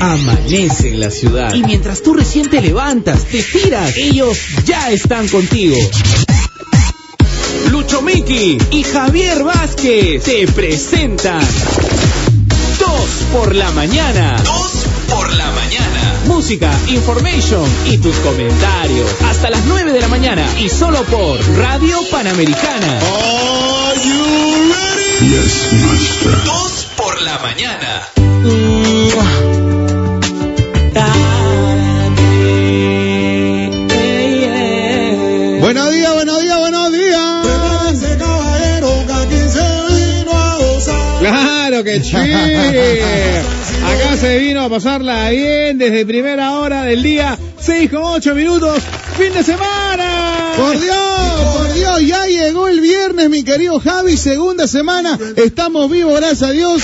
amanece en la ciudad. Y mientras tú recién te levantas, te tiras, ellos ya están contigo. Lucho Miki y Javier Vázquez te presentan Dos por la mañana. Dos por la mañana. Música, information y tus comentarios. Hasta las 9 de la mañana y solo por Radio Panamericana. Are you ready? Yes, master. Dos por la mañana. Buenos que. Acá se vino a pasarla bien desde primera hora del día, 6 con 8 minutos, fin de semana. Por Dios, por Dios, ya llegó el viernes, mi querido Javi, segunda semana. Estamos vivos, gracias a Dios.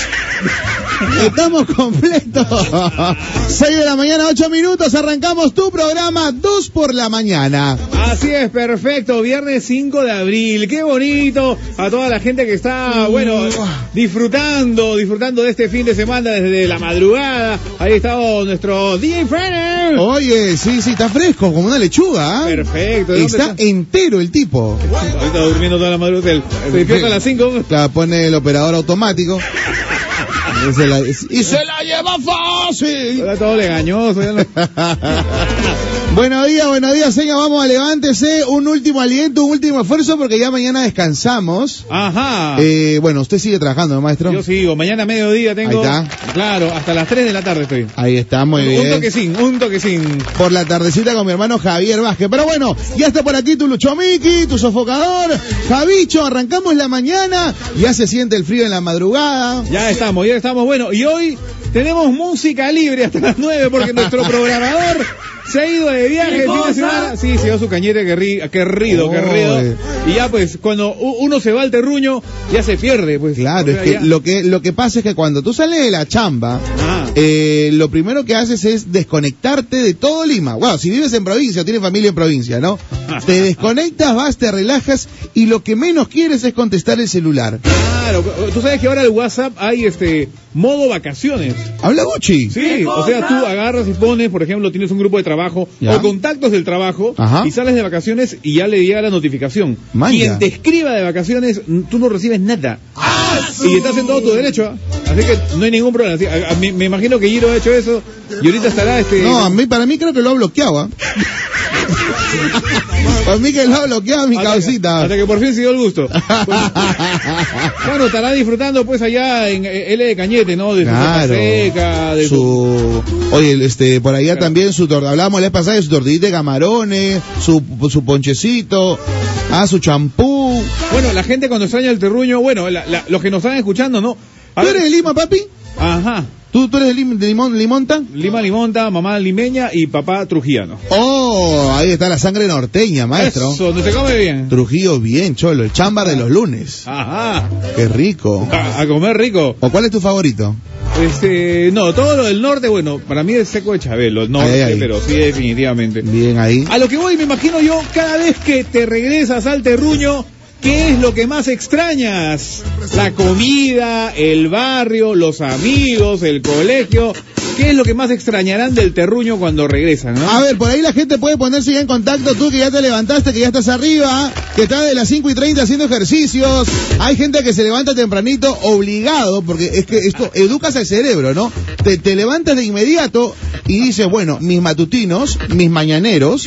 Estamos completos. 6 de la mañana, 8 minutos, arrancamos tu programa 2 por la mañana. Así es, perfecto. Viernes 5 de abril. Qué bonito. A toda la gente que está, bueno, disfrutando, disfrutando de este fin de semana desde la madrugada. Ahí está nuestro DJ Frenner. Oye, sí, sí, está fresco, como una lechuga. ¿ah? Perfecto. ¿De dónde Está entero el tipo. Ahorita durmiendo toda la madrugada. Se despierta a las 5. La pone el operador automático. Y se la, y se la lleva fácil. Ahora todo legañoso. ya no- Buenos días, buenos días, señor. Vamos a levántese. Un último aliento, un último esfuerzo porque ya mañana descansamos. Ajá. Eh, bueno, usted sigue trabajando, ¿no, maestro? Yo sigo. Mañana a mediodía tengo. Ahí Claro, hasta las 3 de la tarde estoy. Ahí está, muy Un bien. toquecín, un toquecín. Por la tardecita con mi hermano Javier Vázquez. Pero bueno, ya está por aquí tu Luchomiki, tu sofocador. Javicho, arrancamos la mañana. Ya se siente el frío en la madrugada. Ya estamos, ya estamos. Bueno, y hoy tenemos música libre hasta las 9 porque nuestro programador se ha ido de viaje el fin de semana. Sí, se dio su cañete querri- querrido, Oh, querrido. Y ya pues, cuando uno se va al terruño, ya se pierde, pues. Claro, O sea, es que ya- lo que lo que pasa es que cuando tú sales de la chamba, Ah. Eh, lo primero que haces es desconectarte de todo Lima. Bueno, si vives en provincia o tienes familia en provincia, ¿no? Te desconectas, vas, te relajas y lo que menos quieres es contestar el celular. Claro, tú sabes que ahora el WhatsApp hay este modo vacaciones. Habla Gucci. Sí, o sea, tú agarras y pones, por ejemplo, tienes un grupo de trabajo Ya. o contactos del trabajo Ajá. y sales de vacaciones y ya le llega la notificación. Quien te escriba de vacaciones, tú no recibes nada. Y estás en todo tu derecho, ¿ah? así que no hay ningún problema. Así, a- a mí- me imagino que Giro ha hecho eso y ahorita estará este. No, a mí, para mí creo que lo ha bloqueado. ¿ah? para mí que lo ha bloqueado mi hasta que- causita. Hasta que por fin se dio el gusto. Bueno, estará disfrutando pues allá en eh, L de Cañete, ¿no? De su Claro. seca, de su... su oye este por allá también su tor- hablábamos la vez pasada de su tortillita de camarones su su ponchecito ah su champú Bueno, la gente cuando extraña el terruño, bueno, la- la- los que nos están escuchando, ¿no? A ¿Tú eres de Lima, papi? Ajá. ¿Tú, tú eres de, Lim- de Limón, Limonta? Lima Limonta, mamá limeña y papá trujillano. Oh, ahí está la sangre norteña, maestro. Eso, donde se come bien. Trujillo bien, cholo, el chámbar de los lunes. Ajá. Qué rico. A, a comer rico. ¿O cuál es tu favorito? Este, no, todo lo del norte, bueno, para mí es seco de Chabelo, el norte, Ahí, ahí. pero sí, definitivamente. Bien ahí. A lo que voy, me imagino yo, cada vez que te regresas al terruño, ¿qué es lo que más extrañas? La comida, el barrio, los amigos, el colegio. ¿Qué es lo que más extrañarán del terruño cuando regresan, no? A ver, por ahí la gente puede ponerse ya en contacto, tú que ya te levantaste, que ya estás arriba, que estás de las 5 y 30 haciendo ejercicios. Hay gente que se levanta tempranito obligado, porque es que esto educas al cerebro, ¿no? Te, te levantas de inmediato y dices, bueno, mis matutinos, mis mañaneros,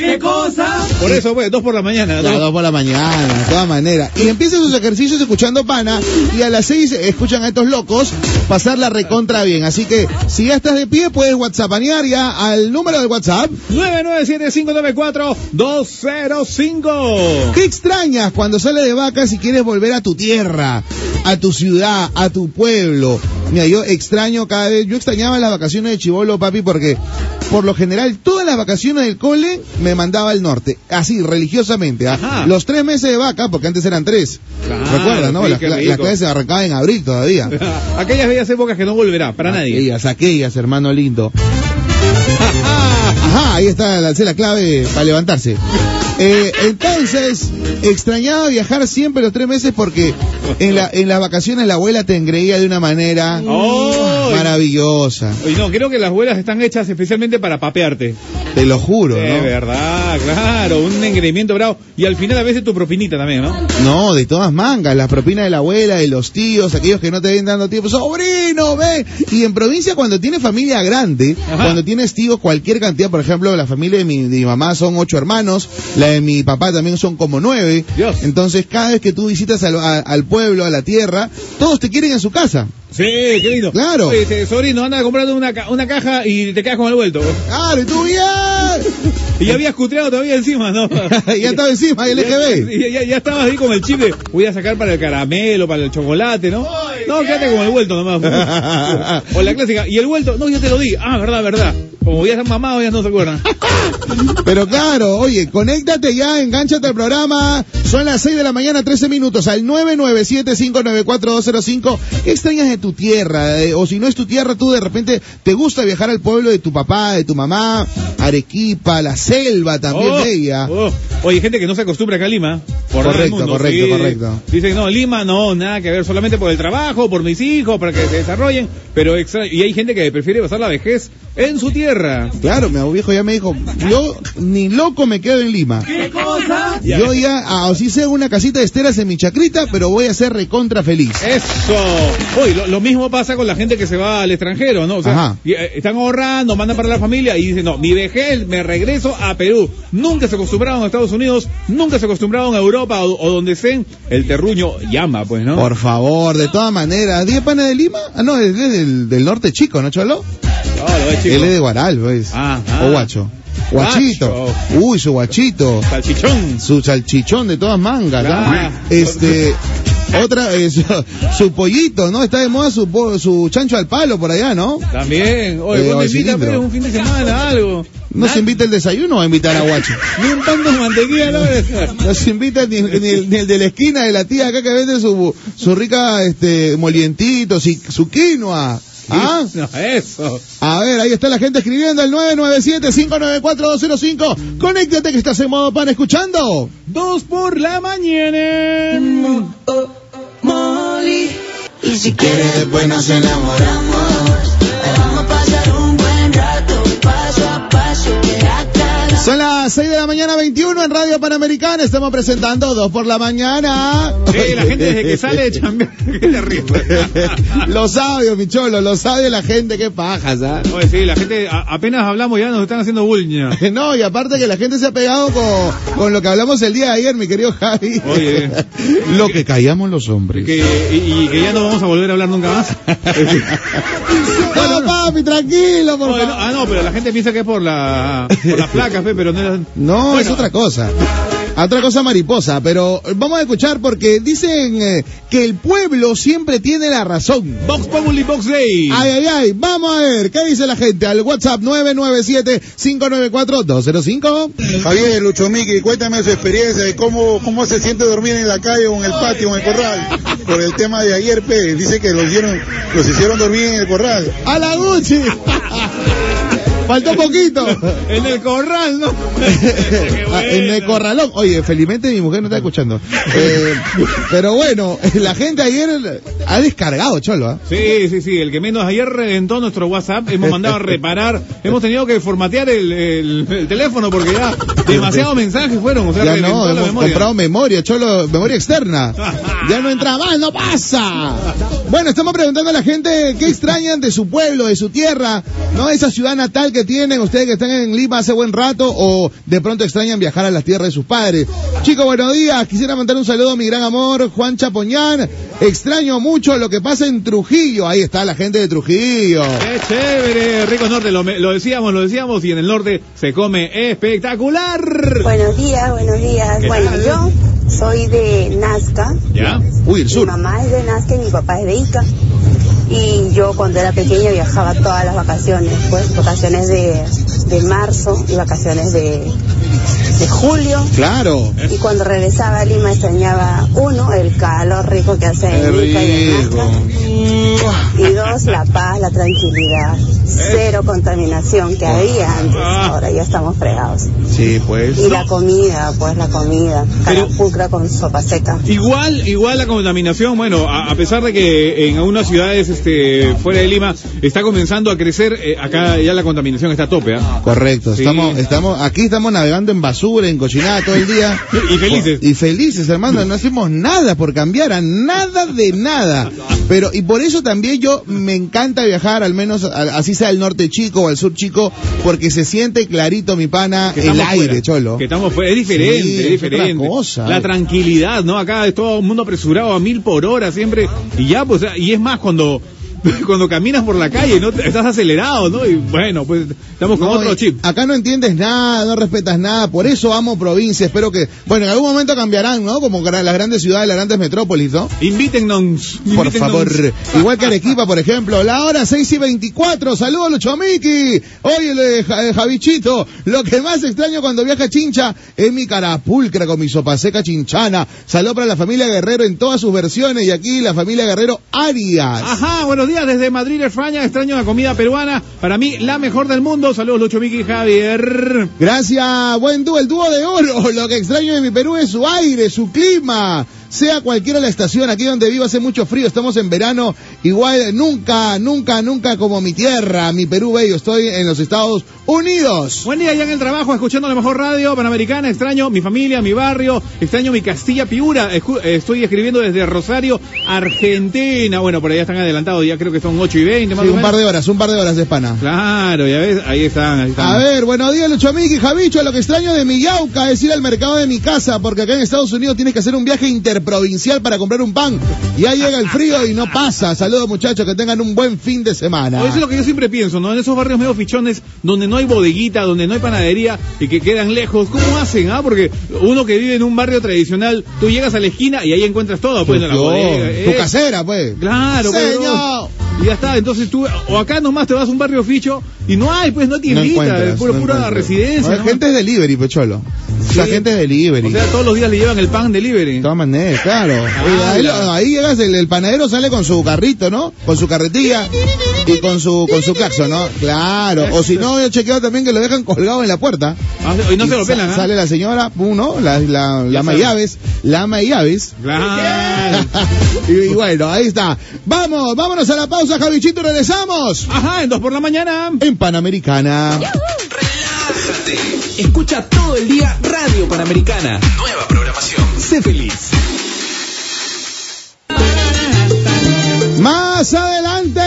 Por eso, pues, dos por la mañana. ¿no? 2 por la mañana, de todas maneras. Y empiezan sus ejercicios escuchando pana y a las 6 escuchan a estos locos pasar la recontra bien. Así que si ya estás de pie, puedes whatsappanear ya al número de WhatsApp 997-594-205. ¿Qué extrañas cuando sales de vacas y quieres volver a tu tierra, a tu ciudad, a tu pueblo? Mira, yo extraño cada vez, yo extrañaba las vacaciones de Chivolo, papi, porque por lo general todas las vacaciones del cole me mandaba al norte, así, religiosamente. ¿ah? Los tres meses de vaca, porque antes eran tres. Claro, ¿Recuerdas, no? sí, las, rico. las clases se arrancaban en abril todavía. Aquellas bellas épocas que no volverá para nadie. Aquellas, aquellas, hermano lindo. Ajá, ahí está la, la clave para levantarse. Eh, entonces, extrañaba viajar siempre los tres meses porque en, la, en las vacaciones la abuela te engreía de una manera ¡Oh! maravillosa. Oye, no, creo que las abuelas están hechas especialmente para papearte. Te lo juro, De ¿no? verdad, claro, un engreimiento bravo. Y al final a veces tu propinita también, ¿no? No, de todas mangas, las propinas de la abuela, de los tíos, aquellos que no te ven dando tiempo, sobrino, ven. Y en provincia cuando tienes familia grande, Ajá. cuando tienes tíos cualquier cantidad, por ejemplo, la familia de mi, de mi mamá son ocho hermanos, la de mi papá también son como nueve. Dios. Entonces cada vez que tú visitas al, a- al pueblo, a la tierra, todos te quieren en su casa. Sí, qué lindo. Claro. Oye, este, sobrino, anda comprando una, ca- una caja y te quedas con el vuelto. Claro, y tú bien. Y ya habías cutreado todavía encima, ¿no? ya estaba encima, el Ya, LGB. ya, ya- ya estabas ahí con el chip de voy a sacar para el caramelo, para el chocolate, ¿no? No, quédate con el vuelto nomás. o la clásica, y el vuelto, no, yo te lo di. Ah, verdad, verdad. Como ya están mamados, ya no se acuerdan. Pero claro, oye, conéctate ya, engánchate al programa. Son las 6 de la mañana, 13 minutos, al 997-594-205. ¿Qué extrañas de tu tierra? Eh, o si no es tu tierra, tú de repente te gusta viajar al pueblo de tu papá, de tu mamá, Arequipa, la selva también Oh, bella. oh. Oye, gente que no se acostumbra acá a Lima. Por Correcto, mundo, correcto, sí. correcto. Dicen, no, Lima no, nada que ver, solamente por el trabajo, por mis hijos, para que se desarrollen. Pero extra... Y hay gente que prefiere pasar la vejez en su tierra. Claro, mi viejo ya me dijo, yo ni loco me quedo en Lima. ¿Qué cosa? Yo ya, ah, así sea una casita de esteras en mi chacrita, pero voy a ser recontra feliz. Eso. Oye, lo, lo mismo pasa con la gente que se va al extranjero, ¿no? O sea, Ajá. y, eh, están ahorrando, mandan para la familia y dicen, no, mi vejez, me regreso a Perú. Nunca se acostumbraron a Estados Unidos, nunca se acostumbraron a Europa o, o donde sea. El terruño llama, pues, ¿no? Por favor, de todas maneras. ¿Diez panes de Lima? Ah, no, es del, del norte chico, ¿no, Cholo? No, lo ves, chico. Él es de Guaral, pues. Ah, ah. O guacho. Guachito. Uy, su guachito. Salchichón. Su salchichón de todas mangas. ¿ah? Este. Otra, eh, su, su pollito, ¿no? Está de moda su, po- su chancho al palo por allá, ¿no? También. Oye, Eh, ¿cuándo o invita, cilindro. pues, un fin de semana, algo? No se invita el desayuno a invitar a guacho. Ni un pan con mantequilla, ¿no? No se invita ni, ni el, ni el de la esquina de la tía acá que vende su, su rica, este, molientito, si- su quinoa. ¿Ah? No, eso. A ver, ahí está la gente escribiendo el 997-594-205. Conéctate que estás en modo pan escuchando. Dos por la mañana. Molly. Y si quieres después nos enamoramos. Vamos a pasar un buen rato, paso a paso, de. Son las 6 de la mañana 21 en Radio Panamericana. Estamos presentando dos por la mañana. Sí, la gente desde que sale de chambear, qué terrible. los sabios, mi cholo, los sabios la gente, qué pajas, ¿ah? Oye, sí, la gente, a- apenas hablamos ya nos están haciendo bullying. No, y aparte que la gente se ha pegado con, con lo que hablamos el día de ayer, mi querido Javi. Oye. lo que callamos los hombres. Que, y, y que ya no vamos a volver a hablar nunca más. No, papi, tranquilo, por no, favor. ah, no, pero la gente piensa que es por la por las placas, pero no es... No, es otra cosa. Otra cosa mariposa, pero vamos a escuchar porque dicen eh, que el pueblo siempre tiene la razón. Vox Populi Box Day. Ay, ay, ay, vamos a ver, ¿qué dice la gente? Al WhatsApp 997-594-205. Javier Lucho Miki, cuéntame su experiencia de cómo, cómo se siente dormir en la calle o en el patio o en el corral. Por el tema de ayer, pe, dice que los hicieron, los hicieron dormir en el corral. A la Gucci. Faltó poquito. En el corral, ¿no? Ah, en el corralón. Oye, felizmente mi mujer no está escuchando. Eh, pero bueno, la gente ayer ha descargado, cholo. ¿ah? Sí, sí, sí, el que menos ayer reventó nuestro WhatsApp, hemos mandado a reparar, hemos tenido que formatear el, el- el teléfono porque ya demasiados mensajes fueron, o sea, Ya no, hemos memoria. comprado memoria, cholo, memoria externa. Ya no entra más, no pasa. Bueno, estamos preguntando a la gente qué extrañan de su pueblo, de su tierra, ¿no? Esa ciudad natal que tienen, ustedes que están en Lima hace buen rato, o de pronto extrañan viajar a las tierras de sus padres. Chicos, buenos días. Quisiera mandar un saludo a mi gran amor, Juan Chapoñán. Extraño mucho lo que pasa en Trujillo. Ahí está la gente de Trujillo. ¡Qué chévere! Rico Norte, lo, me- lo decíamos, lo decíamos, y en el norte se come espectacular. Buenos días, buenos días. ¿Qué Bueno, tal? yo soy de Nazca. ¿Ya? Uy, el Mi sur. mamá es de Nazca y mi papá es de Ica. Y yo cuando era pequeña viajaba todas las vacaciones, pues vacaciones de, de marzo y vacaciones de, de julio. Claro. Y cuando regresaba a Lima extrañaba uno, el calor rico que hace en Ica y en. Nazca. Y dos, la paz, la tranquilidad. Cero contaminación que había antes. Ah. Ahora ya estamos fregados. Sí, pues. Y la comida, pues la comida. Carapulcra con sopa seca. Igual, igual la contaminación, bueno, a, a pesar de que en algunas ciudades este, fuera de Lima está comenzando a crecer, eh, acá ya la contaminación está a tope, ¿ah? Correcto, Sí. estamos, estamos, aquí estamos navegando en basura, en cochinada todo el día. Y felices. Y felices, hermano, no hacemos nada por cambiar, a nada de nada. Pero, y por eso también yo me encanta viajar, al menos a- así sea al norte chico o al sur chico, porque se siente clarito, mi pana, el aire, fuera, cholo. Que estamos fuera. Es diferente, Sí, es es otra diferente. cosa. La tranquilidad, ¿no? Acá es todo el mundo apresurado a mil por hora siempre. Y ya, pues, y es más cuando, cuando caminas por la calle, ¿no? Estás acelerado, ¿no? Y bueno, pues, estamos con No, otro y chip. Acá no entiendes nada, no respetas nada, por eso amo provincia, espero que, bueno, en algún momento cambiarán, ¿no? Como las grandes ciudades, las grandes metrópolis, ¿no? Invítennos. Por favor, igual que Arequipa, por ejemplo, la hora 6 y 24, saludos Lucho Miki, oye le- Ja- eh, Javichito, lo que más extraño cuando viaja a Chincha es mi carapulcra con mi sopa seca chinchana, saludos para la familia Guerrero en todas sus versiones y aquí la familia Guerrero Arias. Ajá, buenos días desde Madrid, España. Extraño la comida peruana. Para mí, la mejor del mundo. Saludos, Lucho Miki y Javier. Gracias, buen dúo, el dúo de oro. Lo que extraño de mi Perú es su aire, su clima. Sea cualquiera la estación, aquí donde vivo hace mucho frío, estamos en verano, igual nunca, nunca, nunca como mi tierra, mi Perú bello, estoy en los Estados Unidos. Buen día ya en el trabajo, escuchando la mejor radio panamericana. Extraño mi familia, mi barrio. Extraño mi Castilla Piura. Estoy escribiendo desde Rosario, Argentina. Bueno, por allá están adelantados. Ya creo que son 8 y 20 más Sí, o un menos. par de horas, un par de horas de espana. Claro, ya ves, ahí están, ahí están. A ver, buenos días, Lucho Miki, Javicho. Lo que extraño de mi yauca es ir al mercado de mi casa, porque acá en Estados Unidos tienes que hacer un viaje interprovincial para comprar un pan. Ya llega el frío y no pasa. Saludos, muchachos, que tengan un buen fin de semana. Eso es lo que yo siempre pienso, ¿no? En esos barrios medio fichones, donde no hay bodeguita, donde no hay panadería y que quedan lejos, ¿cómo hacen, ah? Porque uno que vive en un barrio tradicional, tú llegas a la esquina y ahí encuentras todo, pues, en la bodega. tu eh. casera, pues. Claro, pues, Señor. Y ya está, entonces tú, o acá nomás te vas a un barrio ficho y no hay, pues, no No tiendita, encuentras, es no pura encuentras. residencia. No, ¿no? gente es delivery, pecholo. La gente es delivery. O sea, todos los días le llevan el pan delivery. de todas maneras, claro. Ah, ahí, llegas, el, el panadero sale con su carrito, ¿no? Con su carretilla y con su con su claxon, ¿no? Claro. O si no, yo he chequeado también que lo dejan colgado en la puerta. Ah, y no se lo pelan, ¿ah? Sale la señora, pum, ¿no? La, la, la ama llaves, la ama llaves. Claro. y, y bueno, ahí está. Vamos, vámonos a la pausa, Javichito, y regresamos Ajá, en dos por la mañana. en Panamericana. Relájate. Escucha todo el día Radio Panamericana. Nueva programación. Sé feliz. Más adelante,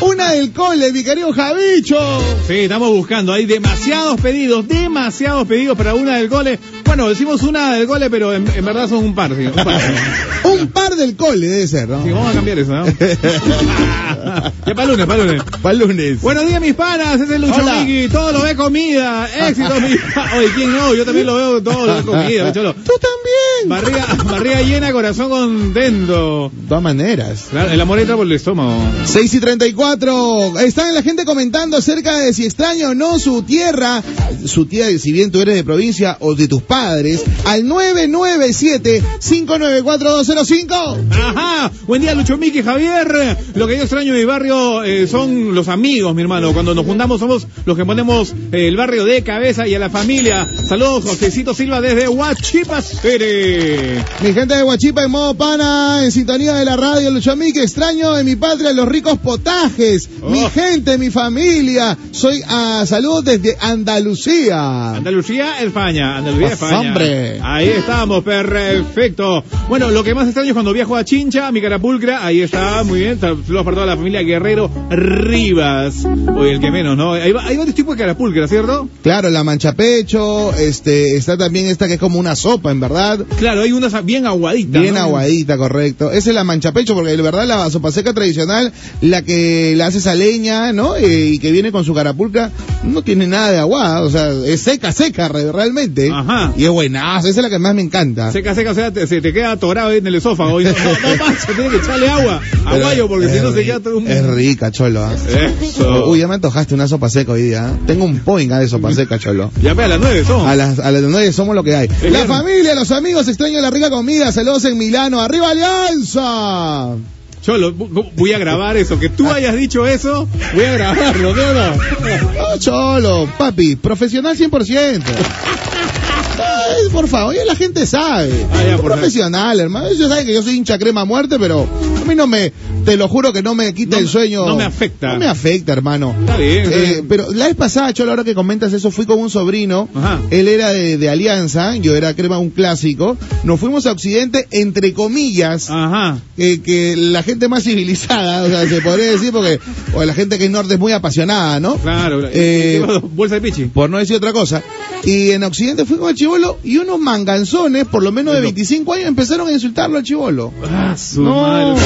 una del cole, mi querido Javicho. Sí, estamos buscando. Hay demasiados pedidos, demasiados pedidos para una del cole. Bueno, decimos una del cole, pero en, en verdad son un par. Sí, un par. Un par del cole debe ser, ¿no? Sí, vamos a cambiar eso, ¿no? ya para lunes, para lunes. Para el lunes. Buenos días, mis panas. Es el Lucho. Miki. Todo lo ve comida. Éxito, mi. Oye, ¿quién no? Yo también lo veo todo lo ve comida, cholo. Tú también. Barriga, barriga llena, corazón contento. De todas maneras. Claro, el amor entra por el estómago. 6 y 34. Están la gente comentando acerca de si extraña o no su tierra, su tierra, si bien tú eres de provincia o de tus padres, al 997-594-205. Ajá, buen día Lucho Miki, Javier. Lo que yo extraño en mi barrio eh, son los amigos, mi hermano. Cuando nos juntamos somos los que ponemos eh, el barrio de cabeza y a la familia. Saludos, Josecito Silva desde Huachipa City. Mi gente de Huachipa en modo pana, en sintonía de la radio, Lucho Miki, extraño de mi patria los ricos potajes. Mi Oh. gente, mi familia. Soy a saludos desde Andalucía. Andalucía, España. Andalucía, Pues, España. hombre. Ahí estamos, perfecto. Bueno, lo que más extraño es cuando viajo a Chincha, mi carapulcra. Ahí está, muy bien. Saludos para toda la familia Guerrero Rivas. Oye, el que menos, ¿no? Hay, hay varios tipos de carapulcra, ¿cierto? Claro, la mancha pecho, este, está también esta que es como una sopa, en verdad. Claro, hay unas bien aguaditas. Bien ¿no? aguadita, correcto. Esa es la mancha pecho, porque de verdad la sopa seca tradicional, la que la haces a leña, ¿no? Eh, y que viene con su carapulca, no tiene nada de aguada, o sea, es seca, seca re- realmente. Ajá. Y es buenaza, esa es la que más me encanta. Seca, seca, o sea, te- se te queda atorado ahí en el esófago. Y no, no, pasa, tiene que echarle agua, aguayo, porque si no se queda todo un... Es rica, cholo. ¿ah? Eso. Uy, ya me antojaste una sopa seca hoy día. ¿ah? Tengo un point ah, de sopa seca, cholo. Ya ve a las nueve son. A las, a las nueve somos lo que hay. La familia, los amigos, extraño la rica comida. Saludos en Milano. ¡Arriba Alianza! Cholo, voy a grabar eso. Que tú hayas dicho eso, voy a grabarlo, no? No, cholo, papi, profesional 100%. Ay, por favor, ya la gente sabe. Ah, ya, por profesional, hermano. Ellos saben que yo soy hincha crema a muerte, pero a mí no me, te lo juro que no me quita No el sueño. no me afecta. No me afecta, hermano. Está bien, está Eh, pero la vez pasada, Cholo, ahora que comentas eso, fui con un sobrino. Ajá. Él era de, de Alianza, yo era crema un clásico. Nos fuimos a Occidente, entre comillas, Ajá. que, que la gente más civilizada, o sea, se podría decir, porque o la gente que es norte es muy apasionada, ¿no? Claro. Eh. Bolsa de pichi. por no decir otra cosa. Y en Occidente fui con el chivolo y unos manganzones, por lo menos de Bueno. 25 años, empezaron a insultarlo al chivolo. Ah, su No. madre.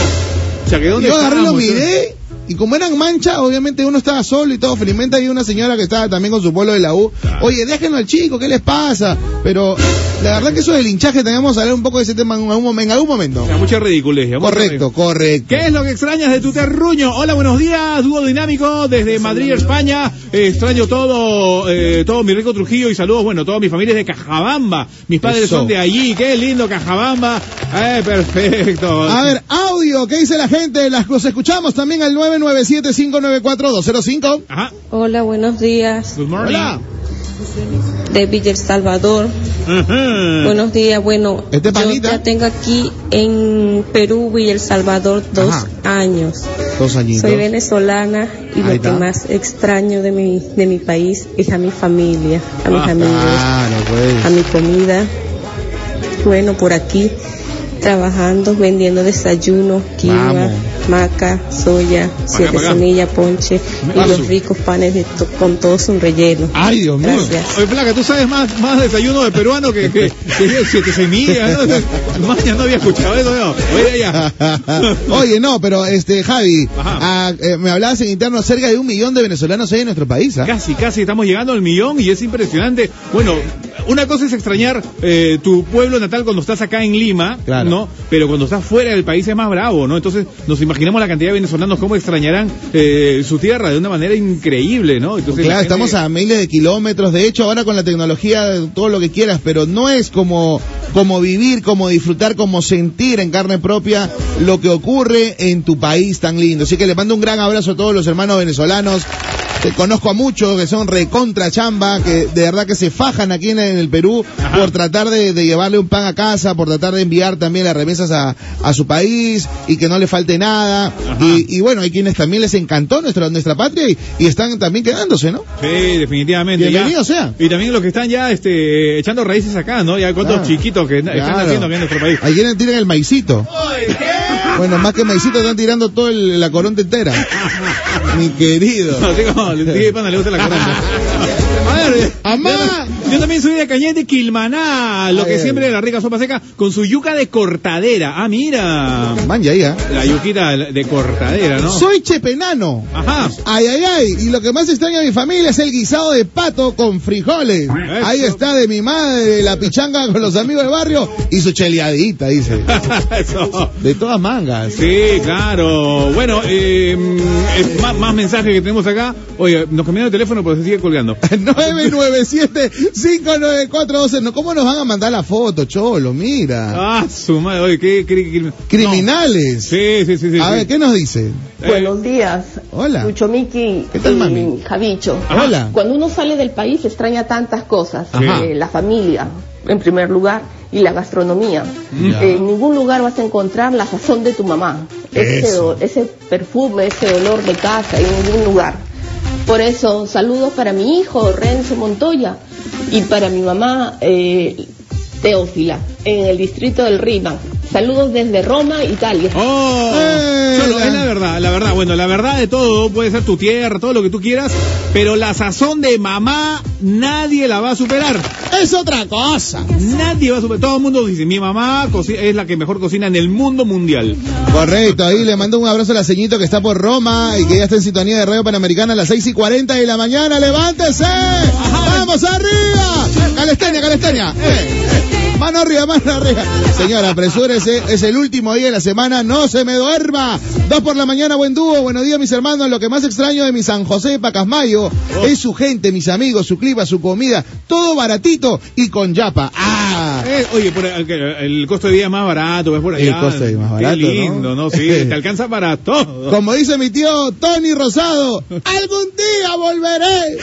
O sea, que dónde Yo agarré, lo miré, y como eran manchas, obviamente uno estaba solo y todo. Felizmente hay una señora que estaba también con su pueblo de la U. Oye, déjenlo al chico, ¿qué les pasa? Pero la verdad que eso del hinchaje tenemos que hablar un poco de ese tema en algún, momen- en algún momento. O sea, mucha ridiculez. mucha Correcto, correcto. ¿Qué es lo que extrañas de tu terruño? Hola, buenos días, dúo dinámico desde Madrid, España. Eh, extraño todo, eh, todo mi rico Trujillo y saludos, bueno, toda mi familia es de Cajabamba. Mis padres Eso. son de allí, qué lindo Cajabamba. Eh, perfecto. A ver, audio, ¿qué dice la gente? Las, los escuchamos también al 997-594-205. Ajá, Hola, buenos días. good morning. Hola. De Villa El Salvador. Buenos días. Bueno, Este yo ya tengo aquí en Perú, Villa El Salvador, dos Ajá. años. Dos añitos. Soy venezolana y Ahí lo está. que más extraño de mi, de mi país es a mi familia, a mis Ah, amigos, Claro, pues. a mi comida. Bueno, por aquí trabajando, vendiendo desayuno, quinoa, maca, soya, siete semillas, ponche y los ricos panes de to- con todo su relleno. Ay, Dios mío. Gracias. Oye, Placa, tú sabes más, más desayuno de peruano que, que, que siete semillas, ¿no? Maña, no había escuchado eso, no. Oye, ya. Oye, no, pero este, Javi, eh, me hablabas en interno, cerca de un millón de venezolanos hay en nuestro país, ¿ah? Casi, casi estamos llegando al millón y es impresionante. Bueno, una cosa es extrañar eh, tu pueblo natal cuando estás acá en Lima, Claro. ¿no? Pero cuando estás fuera del país es más bravo, ¿no? Entonces nos imaginamos la cantidad de venezolanos cómo extrañarán eh, su tierra de una manera increíble, ¿no? Entonces, Claro, gente- estamos a miles de kilómetros, de hecho ahora con la tecnología, todo lo que quieras, pero no es como, como vivir, como disfrutar, como sentir en carne propia lo que ocurre en tu país tan lindo. Así que le mando un gran abrazo a todos los hermanos venezolanos. Conozco a muchos que son recontra chamba, que de verdad que se fajan aquí en, en el Perú Ajá. por tratar de, de llevarle un pan a casa, por tratar de enviar también las remesas a, a su país y que no le falte nada. Y, y bueno, hay quienes también les encantó nuestra, nuestra patria y, y están también quedándose, ¿no? Sí, definitivamente. Bienvenido ya. sea. Y también los que están ya este, echando raíces acá, ¿no? Ya cuántos Claro. chiquitos que están haciendo aquí en nuestro país. Hay quienes tiran el maicito. Bueno, más que maicito están tirando toda la coronta entera. Mi querido. Así como le gusta la corona. Amá. Yo, también soy de Cañete, Quilmaná, lo Ay, que ay. siempre la rica sopa seca, con su yuca de cortadera. Ah, mira. Man, ya, ya. La yuquita de cortadera, ¿no? Soy chepenano. Ajá. Ay, ay, ay. Y lo que más extraña a mi familia es el guisado de pato con frijoles. Ahí está de mi madre, la pichanga con los amigos del barrio y su cheleadita, dice. Eso. De todas mangas. Sí, claro. Bueno, eh, más, más mensajes que tenemos acá. Oye, nos cambiaron de teléfono, pero se sigue colgando. 997-59412. No, ¿Cómo nos van a mandar la foto, cholo? Mira. Ah, su madre. Oye, ¿qué? qué- qué- Criminales. Sí, sí, sí, sí. A sí. ver, ¿qué nos dice? Eh, Buenos días, Hola. Lucho Miki ¿Qué tal, y mami? Javicho. Ajá. Hola. Cuando uno sale del país extraña tantas cosas, Ajá. Eh, la familia en primer lugar y la gastronomía. Eh, en ningún lugar vas a encontrar la sazón de tu mamá, ese, ese perfume, ese olor de casa, en ningún lugar. Por eso, saludos para mi hijo Renzo Montoya y para mi mamá eh, Teófila, en el distrito del Rima. Saludos desde Roma, Italia. Oh, Eh, la- es la verdad, la verdad. Bueno, la verdad de todo puede ser tu tierra, todo lo que tú quieras, pero la sazón de mamá nadie la va a superar. Es otra cosa. Nadie va a superar. Todo el mundo dice, mi mamá es la que mejor cocina en el mundo mundial. Correcto, ahí le mando un abrazo a la ceñito que está por Roma y que ya está en sintonía de Radio Panamericana a las 6 y 40 de la mañana. ¡Levántese! ¡Vamos arriba! Calistenia, calistenia. Eh, eh. Mano arriba, mano arriba. Señora, apresúrese, es el último día de la semana, no se me duerma. Dos por la mañana, buen dúo, buenos días mis hermanos. Lo que más extraño de mi San José de Pacasmayo es su gente, mis amigos, su clima, su comida, todo baratito y con yapa. ¡Ah! Eh, oye, por el, costo de vida es más barato, es por allá. El costo de vida más barato, Qué lindo, ¿no? Sí, te alcanza para todo. Como dice mi tío Tony Rosado, algún día volveré.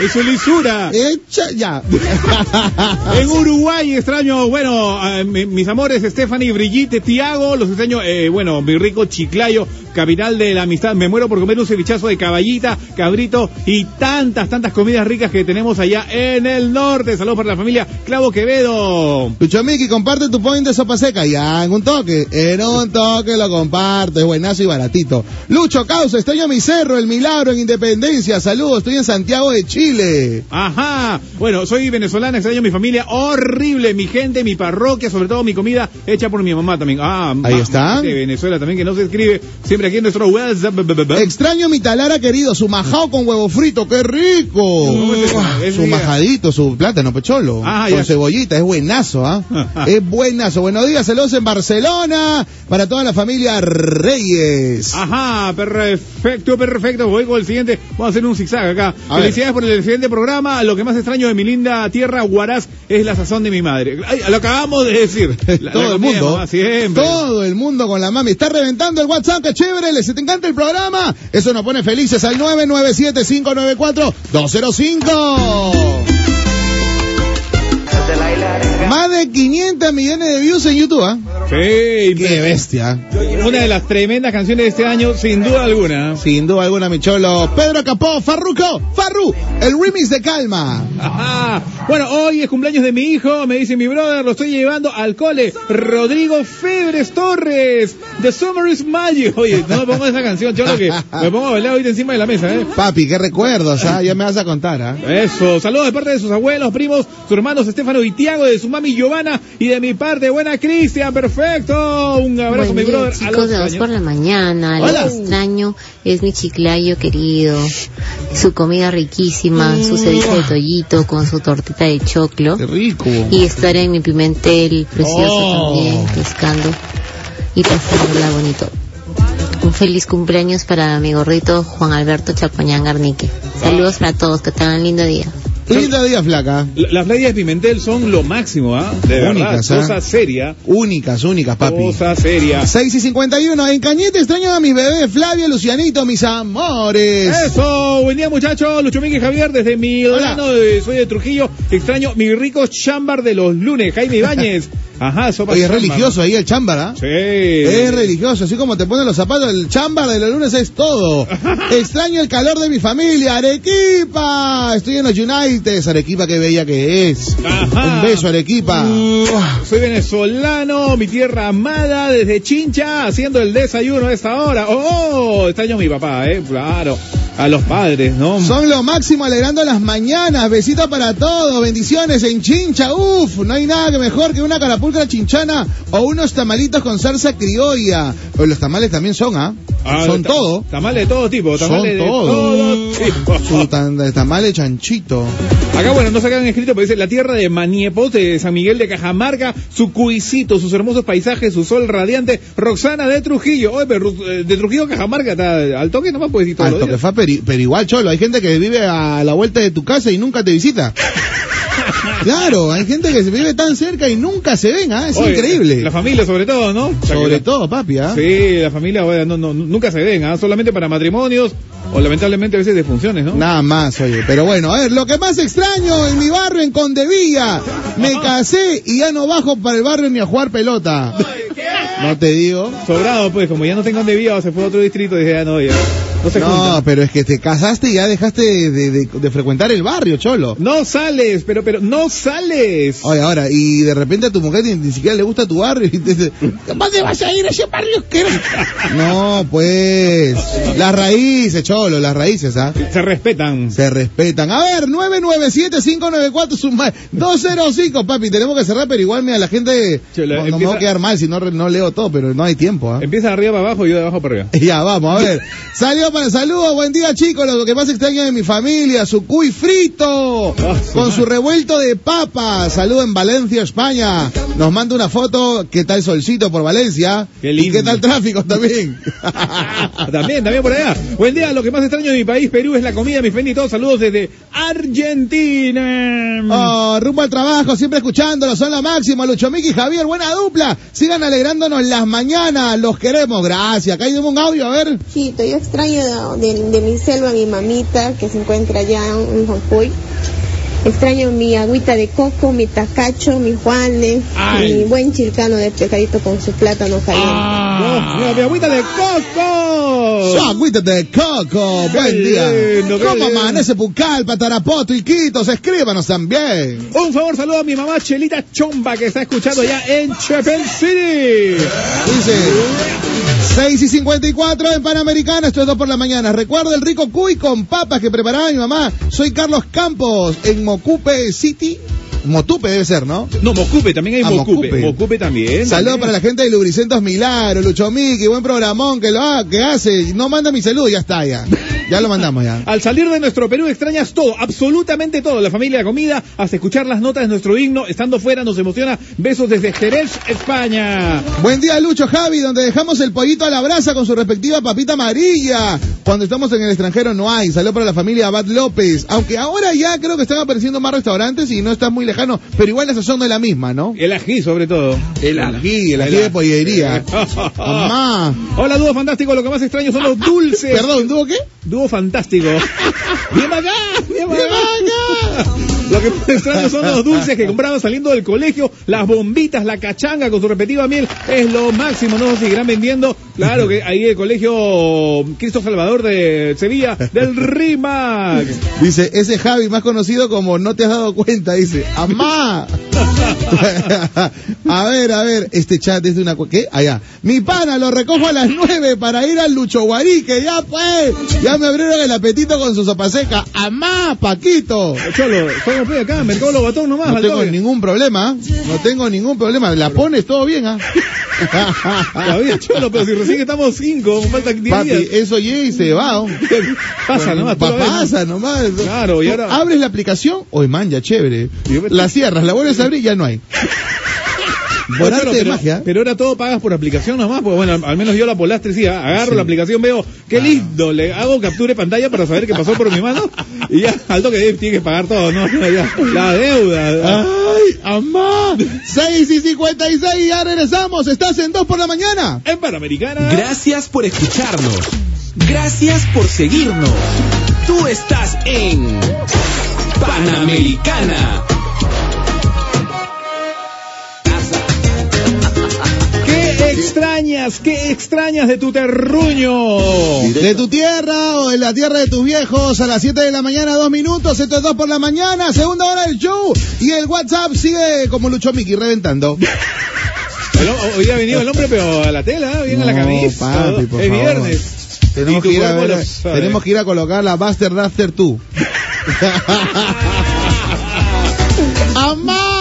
Es su lisura. Echa ya. En Uruguay extraño, bueno, a mi- mis amores Stephanie, Brigitte, Tiago, los extraño, eh, bueno, mi rico Chiclayo, capital de la amistad. Me muero por comer un cevichazo de caballita, cabrito y tantas, tantas comidas ricas que tenemos allá en el norte. Saludos para la familia Clavo Quevedo. Lucho Miki, comparte tu point de sopa seca. Ya, en un toque. En un toque lo comparto. Es buenazo y baratito. Lucho Causa, extraño mi cerro, el milagro en Independencia. Saludos, estoy en Santiago de Chile. Ajá. Bueno, soy venezolana, extraño mi familia horrible, mi gente, mi parroquia, sobre todo mi comida hecha por mi mamá también. Ah, Ahí está. De Venezuela también, que no se escribe siempre aquí en nuestro WhatsApp. Extraño mi talara querido, su majao con huevo frito, qué rico. Ese Su majadito, su plátano pecholo. Ah, con ya. cebollita, es buenazo, ¿ah? es buenazo. Buenos días, saludos en Barcelona, para toda la familia Reyes. Ajá, perfecto, perfecto. Voy con el siguiente. Vamos a hacer un zigzag acá. A ver. Felicidades por el siguiente programa. Lo que más extraño de mi linda tierra, Huaraz, es la sazón de mi madre. Ay, lo acabamos de decir. La- todo la el mundo, siempre. todo el mundo con la mami. Está reventando el WhatsApp, qué chévere, les te encanta el programa. Eso nos pone felices al 997-594-205. Más de 500 millones de views en YouTube, ¿ah? Sí, Qué bestia. Una de las tremendas canciones de este año, sin duda alguna. Sin duda alguna, mi cholo. Pedro Capó, Farruco, Farru, el remix de Calma. Ajá. Bueno, hoy es cumpleaños de mi hijo, me dice mi brother, lo estoy llevando al cole. Rodrigo Febres Torres, The Summer is Magic. Oye, no me pongo esa canción, cholo, que me pongo a bailar ahorita encima de la mesa, ¿eh? Papi, qué recuerdos, ¿ah? Ya me vas a contar, ¿ah? Eso, saludos de parte de sus abuelos, primos, sus hermanos Estefano y Tiago, de su mami Giovanna y de mi parte, buena Cristian, perfecto. Un abrazo, Buen mi brother. chicos de dos por la mañana. Hola. Lo extraño es mi chiclayo querido. Su comida riquísima, su ceviche de tollito con su tortita de choclo. Qué rico. Y estar en mi pimentel precioso Oh. también, pescando y pasarla bonito. Un feliz cumpleaños para mi gorrito Juan Alberto Chapañán Garnique. Saludos para todos, que tengan un lindo día. Lindo día, flaca. La- Las playas de Pimentel son lo máximo, ¿ah? De verdad, Únicas, ¿ah? cosa seria, Únicas, únicas, papi. cosa seria. 6 y 51. En Cañete extraño a mis bebés, Flavia, Lucianito, mis amores. Eso, buen día muchachos, Lucho Miguel Javier desde mi eh, soy de Trujillo, extraño mi rico chambar de los lunes, Jaime Ibáñez. Ajá, sopa Oye, es religioso ahí el chámbar, ¿ah? Sí. Es religioso, así como te ponen los zapatos, el chámbar de los lunes es todo. Extraño el calor de mi familia, Arequipa. Estoy en los United, Arequipa, qué bella que es. Ajá. Un beso, Arequipa. Soy venezolano, mi tierra amada, desde Chincha, haciendo el desayuno a esta hora. Oh, extraño a mi papá, eh, claro. A los padres, ¿no? Son lo máximo alegrando las mañanas. Besitos para todos. Bendiciones en Chincha. Uf, no hay nada que mejor que una carapulcra chinchana o unos tamalitos con salsa criolla. Pues los tamales también son, ¿ah? Ah, son ta- todo. Tamales de todo tipo, Son tamales de todo. todo tipo. Su tamales chanchito. Acá, bueno, no se han escrito, pero dice la tierra de Maniepos, de San Miguel de Cajamarca, su cuisito, sus hermosos paisajes, su sol radiante. Roxana de Trujillo. Oye, pero eh, de Trujillo Cajamarca, está al toque nomás puedes ir todos Al toque pero, pero igual, cholo, hay gente que vive a la vuelta de tu casa y nunca te visita. claro, hay gente que se vive tan cerca y nunca se ven, ¿ah? Es Oye, increíble. La familia, sobre todo, ¿no? O sea, Sobre la- todo, papi, ¿ah? Sí, la familia, bueno, no, no, nunca se ven, ¿ah? solamente para matrimonios o lamentablemente a veces de funciones, ¿no? Nada más, oye. Pero bueno, a ver, lo que más extraño en mi barrio, en Condevilla. Me casé y ya no bajo para el barrio ni a jugar pelota. No te digo. Sobrado, pues, como ya no tengo donde vivía, se fue a otro distrito, dije, ya no, ya. No se No, juntan. pero es que te casaste y ya dejaste de, de- de frecuentar el barrio, cholo. No sales, pero, pero, no sales. Oye, ahora, y de repente a tu mujer ni, ni siquiera le gusta tu barrio y te dice, ¿dónde vas a ir a ese barrio No, pues, las raíces, cholo, las raíces, ¿ah? Se respetan. Se respetan. A ver, 997-594, suma 205, papi, tenemos que cerrar, pero igual, mira, la gente, Che, la- no, no me va a quedar mal si no, no leo todo, pero no hay tiempo, ¿ah? Empieza de arriba para abajo y yo de abajo para arriba. Ya, vamos, a ver. Salió Saludos para saludos, buen día chicos, lo que más extraño de mi familia, su cuy frito, con su revuelto de papa. Saludo en Valencia, España. Nos manda una foto, ¿qué tal solcito por Valencia? Qué ¿Y lindo. qué tal tráfico también? También, también por allá. Buen día, lo que más extraño de mi país, Perú, es la comida, mis benditos saludos desde Argentina. Oh, rumbo al trabajo, siempre escuchándolo, son la máxima, Lucho Miki y Javier, buena dupla. Sigan alegrándonos las mañanas, los queremos, gracias. Acá hay un audio, a ver. Chito, yo extraño de, mi selva mi mamita que se encuentra allá en Juancoy. Extraño mi agüita de coco, mi tacacho, mi juanes, Ay. mi buen chilcano de pescadito con su plátano caliente. Ah, mi agüita de coco. Su agüita de coco, Qué buen día. lindo, ¿Cómo amanece Pucallpa, Tarapoto, Iquitos? Escríbanos también. Un favor, saludo a mi mamá Chelita Chomba que está escuchando ya en Chapel City. Dice 6 y 54 en Panamericana, esto es 2 por la mañana. Recuerdo el rico cuy con papas que preparaba mi mamá. Soy Carlos Campos en Mocupe City. Motupe debe ser, ¿no? No, Mocupe, también hay Ah, Mocupe. Mocupe. Mocupe también. Saludos también. para la gente de Lubricentos Milagro, Lucho Miki, buen programón que lo ha- que hace. No manda mi saludo, ya está ya. Ya lo mandamos ya. Al salir de nuestro Perú extrañas todo, absolutamente todo, la familia, la comida, hasta escuchar las notas de nuestro himno, estando fuera nos emociona. Besos desde Jerez, España. Buen día, Lucho Javi, donde dejamos el pollito a la brasa con su respectiva papita amarilla. Cuando estamos en el extranjero no hay. Saludos para la familia Abad López. Aunque ahora ya creo que están apareciendo más restaurantes y no está muy lejano, pero igual la sazón no es la misma, ¿no? El ají, sobre todo. El ají, el ají de pollería. Mamá. Hola, dúo fantástico. Lo que más extraño son los dulces. Perdón, ¿dúo qué? Dúo fantástico. ¡Bien acá! ¡Bien acá! Lo que más extraño son los dulces que compraba saliendo del colegio, las bombitas, la cachanga con su respectiva miel, es lo máximo, no seguirán vendiendo. Claro que ahí el colegio Cristo Salvador de Sevilla, del RIMAX. Dice, ese Javi más conocido como no te has dado cuenta, dice, ¡Amá! a ver, a ver, este chat es de una... ¿Qué? Allá. Mi pana, lo recojo a las nueve para ir al Lucho Guarique, ya pues. Ya me abrieron el apetito con su sopa seca. ¡Amá, Paquito! Cholo, acá, Mercado nomás. No tengo ningún problema, no tengo ningún problema. La pones todo bien, ¿ah? Todavía, Cholo, pero si recién estamos cinco, faltan 10 Papi, días. eso llega y se va. Pasa nomás, Pa- pasa nomás. Claro, y ahora- Abres la aplicación, hoy man, ya chévere. La cierras, la vuelves a abrir y ya no hay. Por No, arte Cholo, de pero, magia. pero ahora todo pagas por aplicación nomás, pues bueno, al, menos yo la polastre sí, ah, agarro Sí. la aplicación, veo, qué lindo, le hago captura de pantalla para saber qué pasó por mi mano, y ya, al toque tiene que pagar todo, ¿no? Ya, la deuda. ¡Ay, amá! 6 y 56, ya regresamos. Estás en 2 por la mañana. En Panamericana. Gracias por escucharnos. Gracias por seguirnos. Tú estás en Panamericana. Extrañas, qué extrañas de tu terruño? De tu tierra o de la tierra de tus viejos a las 7 de la mañana, 2 minutos. Esto es 2 por la mañana, segunda hora del show. Y el WhatsApp sigue como Lucho Miki reventando. Hoy ha venido el hombre, pero a la tela, bien a la No, camisa. papi, por es favor. viernes. Tenemos que, ir a cuerpo ver- lo sabe. tenemos que ir a colocar la Buster Rafter 2. ¡Amá!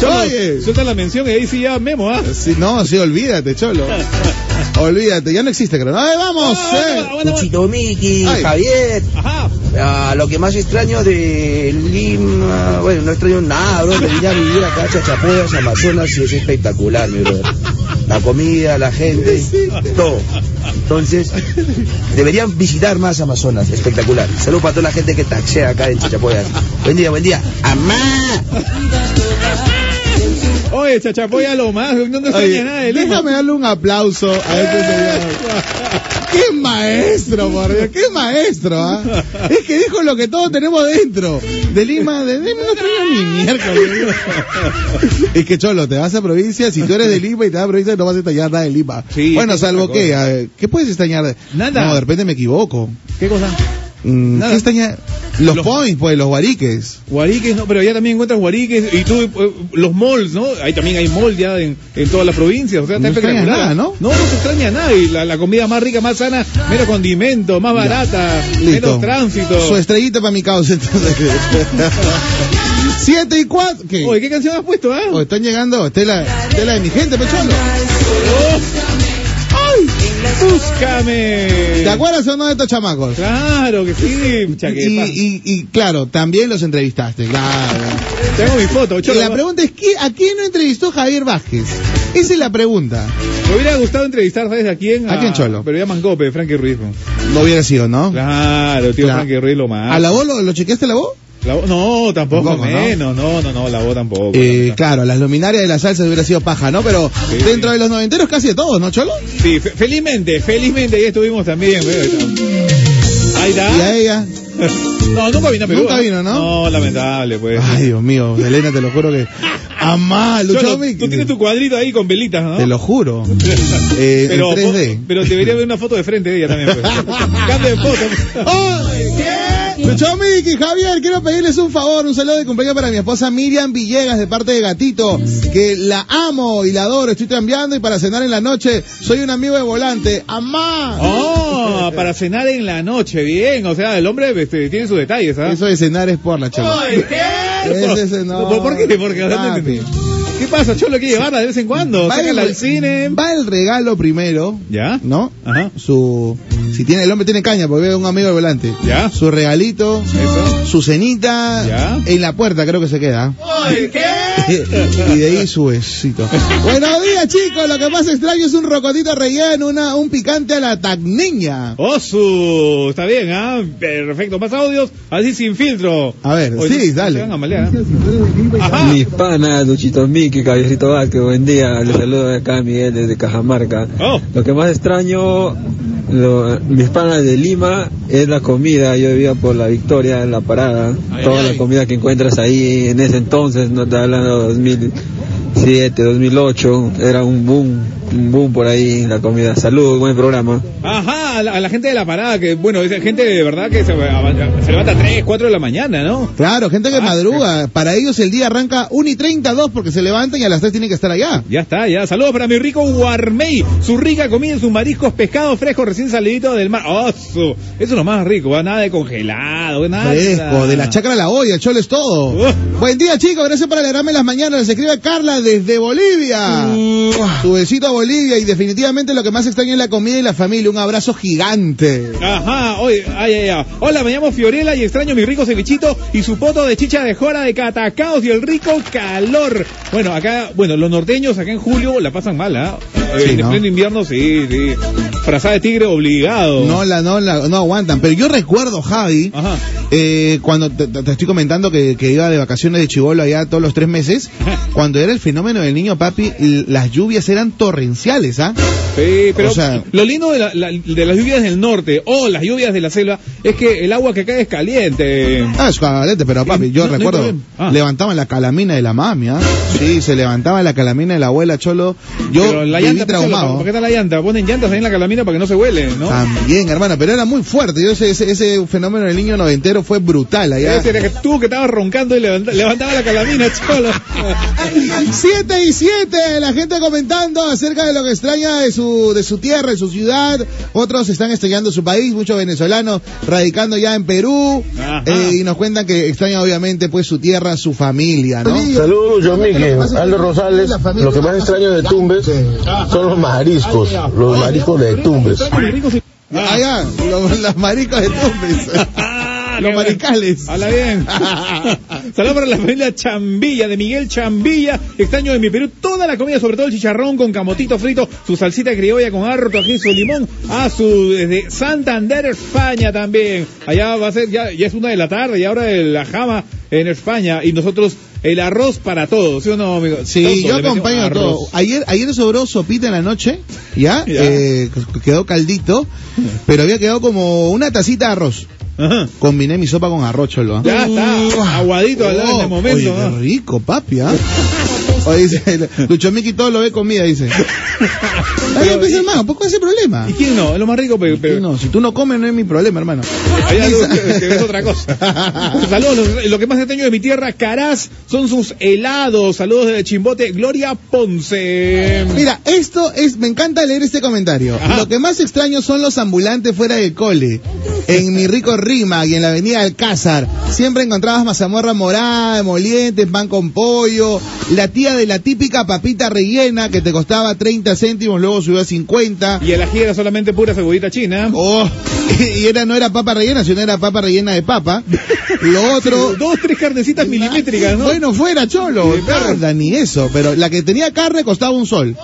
Cholo, Oye. suelta la mención y ahí sí ya memo, ¿ah? Sí, no, sí, olvídate, cholo. olvídate, ya no existe, creo. ¡Ay, vamos! Ah, eh! bueno, bueno, Cuchito Miki. Javier, Ajá. ah, lo que más extraño de Lima, bueno, no extraño nada, bro, venir a vivir acá a Chachapoyas, Amazonas, y es espectacular, mi brother. La comida, la gente, todo. Entonces, deberían visitar más Amazonas, espectacular. Saludos para toda la gente que taxea acá en Chachapoyas. Buen día, buen día. ¡Amá! Oye, chachapoya lo más, no te Oye, nada de Lima. déjame darle un aplauso a este señor. ¡Qué maestro, por Dios! ¡Qué maestro! ¿ah? Es que dijo lo que todos tenemos dentro. De Lima, de Lima no extraño ni miércoles. Es que, Cholo, te vas a provincia, si tú eres de Lima y te vas a provincia, no vas a extrañar nada de Lima. Sí, bueno, salvo que, a ver, ¿qué puedes extrañar? Nada. No, de repente me equivoco. ¿Qué cosa? Mm. ¿Qué extraña? Los, Los- points, pues, los guariques. Guariques, no, pero allá también encuentras guariques y tú, eh, los malls, ¿no? Ahí también hay mall ya en, en todas las provincias, o sea, está No espectacular. nada, ¿no? No, no se extraña nada y la, la comida más rica, más sana, menos condimento, más barata, Listo. menos tránsito. Su estrellita para mi causa, entonces. Siete y cuatro. ¿Qué? Oye, ¿qué canción has puesto, ah? Oh, están llegando, esta es la, esta es la de mi gente, pecholo. Búscame. ¿Te acuerdas o no de estos chamacos? Claro que sí, mucha que Y, y- y, claro, también los entrevistaste, claro. Tengo mi foto, Y cholo. la pregunta es, ¿qué- ¿a quién no entrevistó Javier Vázquez? Esa es la pregunta. Me hubiera gustado entrevistar, ¿sabes a quién? ¿A quién, Cholo? Pero ya Mancope, Frankie Ruiz. ¿no? No hubiera sido, ¿no? Claro, tío Claro. Frankie Ruiz lo más. ¿A la voz lo, lo chequeaste la voz? La no, tampoco, Tampoco, ¿no? menos, no, no, no, la voz tampoco. Eh, claro, las luminarias de la salsa hubiera sido paja, ¿no? Pero Sí, dentro de los noventeros casi de todos, ¿no, Cholo? Sí, fe- felizmente, felizmente ahí estuvimos también. Ahí está. Y a ella. No, nunca vino a Perú. Nunca vino, ¿no? No, lamentable, pues. Ay, Dios mío, Elena, te lo juro que. Amá, Mic. tú tienes tu cuadrito ahí con velitas, ¿no? Te lo juro. Eh, pero, en 3D. pero debería ver una foto de frente de ella también. Pues. Cambia de foto. Lucho Mic y Javier, quiero pedirles un favor, un saludo de cumpleaños para mi esposa Miriam Villegas de parte de Gatito, que la amo y la adoro, estoy cambiando y para cenar en la noche soy un amigo de volante. Amá. Oh, para cenar en la noche, bien. O sea, el hombre este, tiene sus detalles, ¿ah? Eso de cenar es por la chava. Ay, ¿Qué? Ese, no. ¿Por, por qué? Porque no. ¿Qué pasa? Cholo que llevarla de vez en cuando. Va Sácala el, al cine. va el regalo primero, ¿Ya? ¿no? Ajá. Su, si tiene, el hombre tiene caña porque ve a un amigo de volante. ¿Ya? Su regalito, Eso. su cenita, ¿Ya? en la puerta creo que se queda. ¿qué? y de ahí su besito. Buenos días, chicos. Lo que más extraño es un rocotito relleno, una, un picante a la tagniña. Osu, está bien, ¿ah? Perfecto. Más audios, así sin filtro. A ver, Oye, sí, no se dale. van a malear, ¿ah? Ajá. Mis panas, Luchito Miki, Caballito Vázquez, buen día. Les saludo de acá, Miguel, desde Cajamarca. Oh. Lo que más extraño, lo- mis panas de Lima, es la comida. Yo vivía por la Victoria, en la parada. Ay, Toda ay. la comida que encuentras ahí en ese entonces, no te hablando de 2007, 2008, era un boom, un boom por ahí la comida. Saludos, buen programa. Ajá, a la, a la gente de la parada, que bueno, esa gente de verdad que se, se levanta a 3, 4 de la mañana, ¿no? Claro, gente que Ah, madruga. Para ellos el día arranca 1 y 32 porque se levantan y a las 3 tienen que estar allá. Ya está, ya. Saludos para mi rico Guarmey. Su rica comida, sus mariscos, pescado fresco recién salido del mar. ¡Oh! Eso es lo más rico, nada de congelado, nada. Fresco, de la chacra a la olla, cholo es todo. Uh. Buen día, chicos, gracias por alegrarme las mañanas. Les escribe Carla desde Bolivia. Su besito a Bolivia y definitivamente lo que más extraño es la comida y la familia. Un abrazo gigante. Ajá, oye, ay, ay, ay. Hola, me llamo Fiorella y extraño mi rico cevichito y su poto de chicha de jora de catacaos y el rico calor. Bueno, acá, bueno, los norteños acá en julio la pasan mal, ¿ah? Sí, en ¿no? pleno invierno, sí, sí. Frazada de tigre obligado. No la, no la, no aguantan. Pero yo recuerdo, Javi, Ajá. eh, cuando te, estoy comentando que, que iba de vacaciones de chivolo allá todos los tres meses, cuando era el fenómeno del niño papi, las lluvias eran torrenciales, ¿ah? Sí, pero O sea- lo lindo de, la- la- de las lluvias del norte o las lluvias de la selva es que el agua que cae es caliente. Ah, es cabalete, pero papi, yo No, no hay recuerdo, problema. Ah. levantaban la calamina de la mami, ¿ah? Sí, se levantaba la calamina de la abuela Cholo. Yo Pero la viví llanta, traumado. ¿por qué está la llanta? Ponen llantas ahí en la calamina para que no se huele, ¿no? También, hermano, pero era muy fuerte. Yo ese, ese, ese fenómeno del niño noventero fue brutal allá. Ese era que tú que estabas roncando y levanta- levantaba la calamina, cholo. Siete y siete, la gente comentando acerca de lo que extraña de su, de su tierra, de su ciudad. Otros están extrañando su país, muchos venezolanos radicando ya en Perú. Eh, y nos cuentan que extrañan obviamente pues su tierra, su familia, ¿no? Saludos, yo Miguel. Aldo Rosales. Lo que más extraño de Tumbes son los mariscos. Los mariscos de Tumbes. Allá, los, los maricos de Tumbes. Ah, los maricales. Habla bien. Saludos para la familia Chambilla, de Miguel Chambilla. Extraño de mi Perú toda la comida, sobre todo el chicharrón con camotito frito, su salsita criolla con harto ají, su limón. A su, desde Santander, España también. Allá va a ser, ya, ya es una de la tarde y ahora la jama en España. Y nosotros, el arroz para todos, ¿sí o no, amigo? Sí, Todo, yo acompaño todo. Ayer, ayer sobró sopita en la noche, ¿ya? Ya. Eh, quedó caldito, pero había quedado como una tacita de arroz. Ajá. Combiné mi sopa con arroz, cholo. ¿ah? Ya está, aguadito al Oh, el momento. Oye, ¿no? qué rico, papi, ¿ah? Oye, dice, Lucho Miki todo lo ve comida, dice. Ay, hermano, ¿por qué ese problema? ¿Y quién no? Es lo más rico, pero... pero- No, si tú no comes no es mi problema, hermano. Allá que- que ves otra cosa. Saludos, lo, que más extraño de mi tierra, Caraz, son sus helados. Saludos de Chimbote, Gloria Ponce. Mira, esto es, me encanta leer este comentario. Ajá. Lo que más extraño son los ambulantes fuera del cole. En mi rico Rima y en la avenida Alcázar. Siempre encontrabas mazamorra morada, emolientes, pan con pollo. La tía de la típica papita rellena que te costaba 30 céntimos, luego subió a 50. Y el ají era solamente pura cebollita china. Oh, y era, no era papa rellena, sino era papa rellena de papa. Lo otro... Dos, tres carnecitas milimétricas, ¿no? Bueno, fuera, cholo. Nada, ni eso. Pero la que tenía carne costaba un sol.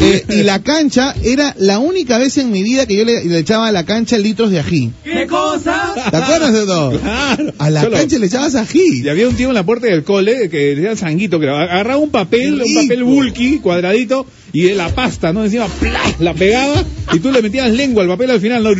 Eh, y la cancha era la única vez en mi vida que yo le, le echaba a la cancha litros de ají. ¿Qué cosa? ¿Te acuerdas de todo? Claro. A la Cholo, cancha le echabas ají. Y había un tío en la puerta del cole que decía sanguito, que agarraba un papel, un papel bulky, cuadradito, y de la pasta, ¿no? Encima, ¡plá! la pegaba, y tú le metías lengua al papel al final, ¿no?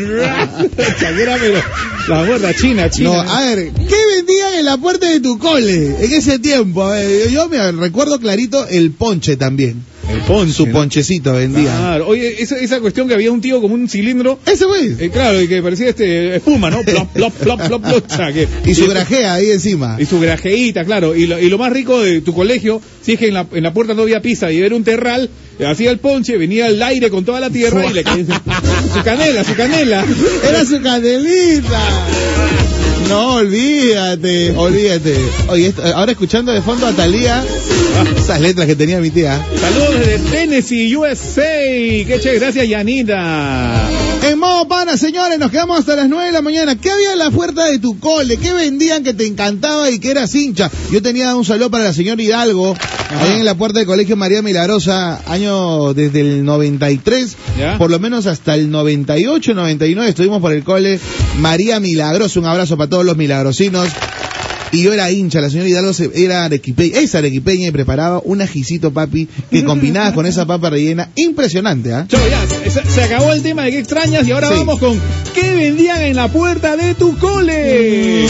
La gorda china, china. No, a ver, ¿qué vendían en la puerta de tu cole en ese tiempo? Ver, yo me recuerdo clarito el ponche también. El ponche. Su ¿no? ponchecito vendía. Claro. Oye, esa, esa cuestión que había un tío como un cilindro. Ese güey. eh, claro, y que parecía este espuma, ¿no? Plop, plop, plop, plop, plop. O sea, que- Y su grajea ahí encima. Y su grajeíta, claro. Y lo, y lo más rico de tu colegio, si es que en la, en la puerta no había pizza y era un terral, hacía el ponche, venía el aire con toda la tierra y le caía su canela, su canela. Era su canelita. No, olvídate, olvídate. Oye, esto- ahora escuchando de fondo a Talía, esas letras que tenía mi tía. Saludos desde Tennessee, USA. Qué chévere, gracias Yanita. En modo pana, señores, nos quedamos hasta las 9 de la mañana. ¿Qué había en la puerta de tu cole? ¿Qué vendían que te encantaba y que eras hincha? Yo tenía un saludo para la señora Hidalgo, ahí en la puerta del colegio María Milagrosa, año desde el 93, ¿Ya? por lo menos hasta el 98, 99, estuvimos por el cole María Milagrosa. Un abrazo para todos los milagrosinos. Y yo era hincha, la señora Hidalgo se- era arequipeña, es arequipeña y preparaba un ajicito papi que combinaba con esa papa rellena. Impresionante, ¿ah? Chau, ya, se, se acabó el tema de qué extrañas y ahora Sí. vamos con qué vendían en la puerta de tu cole.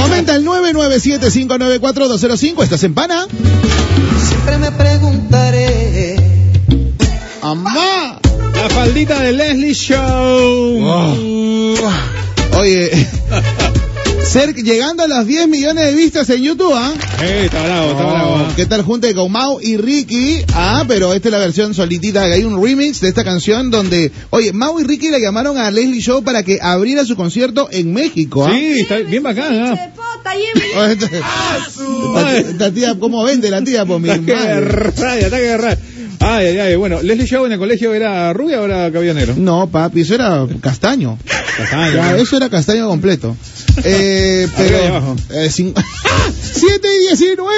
Comenta el 997-594-205. ¿Estás en pana? Siempre me preguntaré. ¡Amá! La faldita de Leslie Show. Oye, ser, llegando a las 10 millones de vistas en YouTube, ¿ah? Eh, está bravo, está Oh, bravo. ¿ah? ¿Qué tal junte con Mau y Ricky? Ah, pero esta es la versión solitita. Hay un remix de esta canción donde, oye, Mau y Ricky le llamaron a Leslie Show para que abriera su concierto en México, ¿ah? Sí, está bien bacán, ¿ah? Esta tía, ¿cómo vende la tía? Por mi Ataque de madre. raya, ataque de raya. Ay, ay, ay. Bueno, Leslie Show en el colegio era rubia o era cabello negro. No, papi, eso era castaño. Castaño. Ya, eso era castaño completo. Eh, pero. abajo. eh, cin- 7 y 19.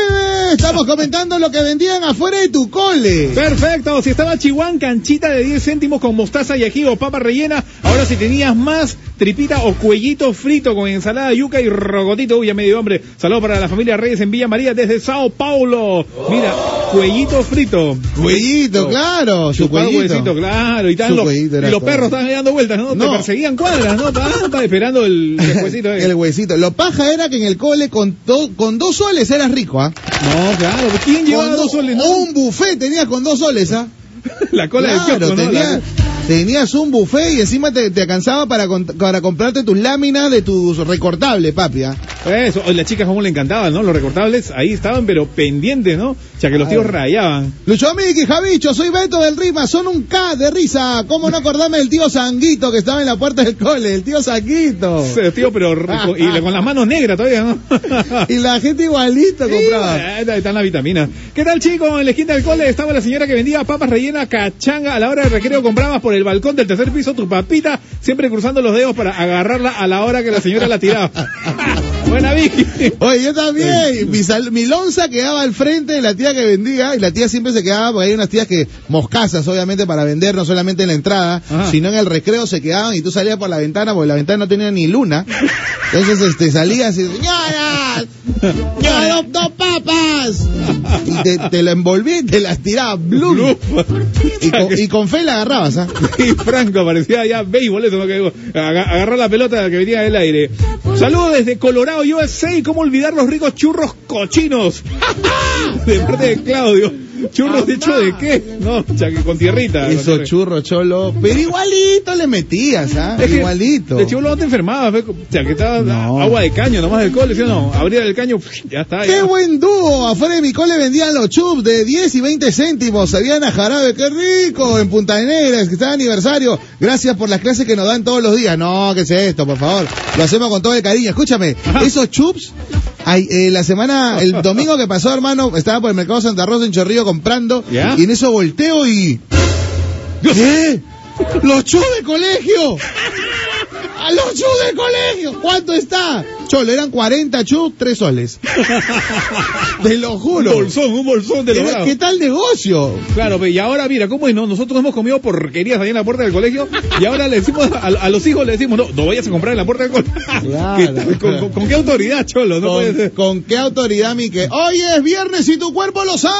Estamos comentando lo que vendían afuera de tu cole. Perfecto, si estaba Chihuahua, canchita de 10 céntimos con mostaza y ají o papa rellena, ahora si tenías más, tripita o cuellito frito con ensalada, yuca y rogotito, uy, ya me dio hambre. Saludos para la familia Reyes en Villa María desde Sao Paulo. Mira, cuellito frito. Cuellito, claro, su cuellito. huesito, claro. Y, estaban los, y perros estaban dando vueltas, ¿no? Te perseguían cuadras, ¿no? Pa, esperando el, el. El huesito. Lo paja era que en el cole con, do- con dos soles eras rico, ¿ah? No, claro. ¿Quién llevaba dos soles? no? Un buffet tenías con dos soles, ¿ah? La cola Claro, del kiosco, ¿no? tenía- La- tenías un buffet y encima te, te alcanzaba para, para comprarte tus láminas de tus recortables, papi, ¿ah? Eso, las chicas como le encantaban, ¿no? Los recortables ahí estaban, pero pendientes, ¿no? O sea, que los tíos rayaban. Lucho Miki, Javicho, soy Beto del Rima, son un K de risa. ¿Cómo no acordarme del tío Sanguito que estaba en la puerta del cole? El tío Sanguito. Sí, tío, pero rico- y con las manos negras todavía, ¿no? Y la gente igualito compraba. Sí, están las vitaminas. ¿Qué tal, chicos? En la esquina del cole estaba la señora que vendía papas rellenas cachanga. A la hora del recreo comprabas por el balcón del tercer piso tu papita, siempre cruzando los dedos para agarrarla a la hora que la señora la tiraba. Buena Vicky. Oye, yo también. Mi, sal- mi lonza quedaba al frente de la tía que vendía y la tía siempre se quedaba, porque hay unas tías que moscasas, obviamente, para vender, no solamente en la entrada, Ajá. sino en el recreo se quedaban y tú salías por la ventana, porque la ventana no tenía ni luna. Entonces, este, salías y, señoras, yo adopto papas. Y te, te la envolví y te las tiraba, blum. Y con, y con fe la agarrabas, ¿ah? Y Franco parecía ya béisbol, eso ¿no? que digo, aga- agarró la pelota que venía del aire. Saludos desde Colorado, USA. ¿Cómo olvidar los ricos churros cochinos? de parte de Claudio. ¿Churros de hecho de qué? No, ya que con tierrita. con Esos tierra. churros, cholo. Pero igualito le metías, ¿ah? Es que Igualito. De chivolo no te enfermabas, ¿ves? o sea, que estaba No. agua de caño nomás del cole, ¿sí o no? Abría el caño, ya está. ¡Qué ya. buen dúo! Afuera de mi cole vendían los chups de 10 y 20 céntimos. Sabían a jarabe, qué rico. En Punta Negra, que está de aniversario. Gracias por las clases que nos dan todos los días. No, ¿qué es esto, por favor? Lo hacemos con todo el cariño. Escúchame, esos chups Ay, eh, la semana, el domingo que pasó, hermano, estaba por el mercado Santa Rosa en Chorrillo comprando. Y en eso volteo y. ¿Qué? ¡Los chus de colegio! ¡A los chus de colegio! ¿Cuánto está? Cholo, eran 40 chus, 3 soles. Te lo juro. Un bolsón, un bolsón de logrado. ¿Qué tal negocio? Claro, y ahora mira, ¿cómo es? No? Nosotros hemos comido porquerías ahí en la puerta del colegio y ahora le decimos a, a los hijos, le decimos, no, no vayas a comprar en la puerta del colegio. Claro. ¿Qué- con, con- con qué autoridad, Cholo? No puede ¿Con, ser. con qué autoridad, mi que? Hoy es viernes y tu cuerpo lo sabe.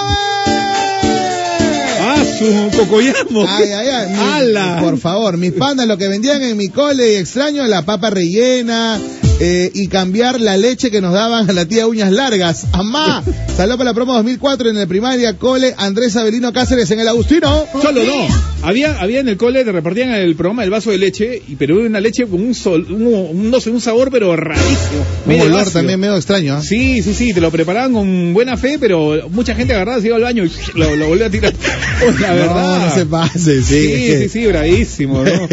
Ah, su cocoyamo. Ay, ay, ay. mi-. Por favor, mis pandas, lo que vendían en mi cole, y extraño la papa rellena eh, y cambiar la leche que nos daban a la tía uñas largas. ¡Amá! Salió para la promo 2004 en el primaria cole Andrés Avelino Cáceres en el Agustino. Cholo, no. Había, había en el cole, te repartían el programa el vaso de leche, y, pero era una leche con un, sol, un, un- no sé, un sabor, pero rarísimo. Un medio olor ácido. también medio extraño. ¿ah? Sí, sí, sí, te lo preparaban con buena fe, pero mucha gente agarraba, se iba al baño y lo, lo volvía a tirar. La verdad. No, no se pase, sí. Sí, sí, sí, bravísimo, ¿no?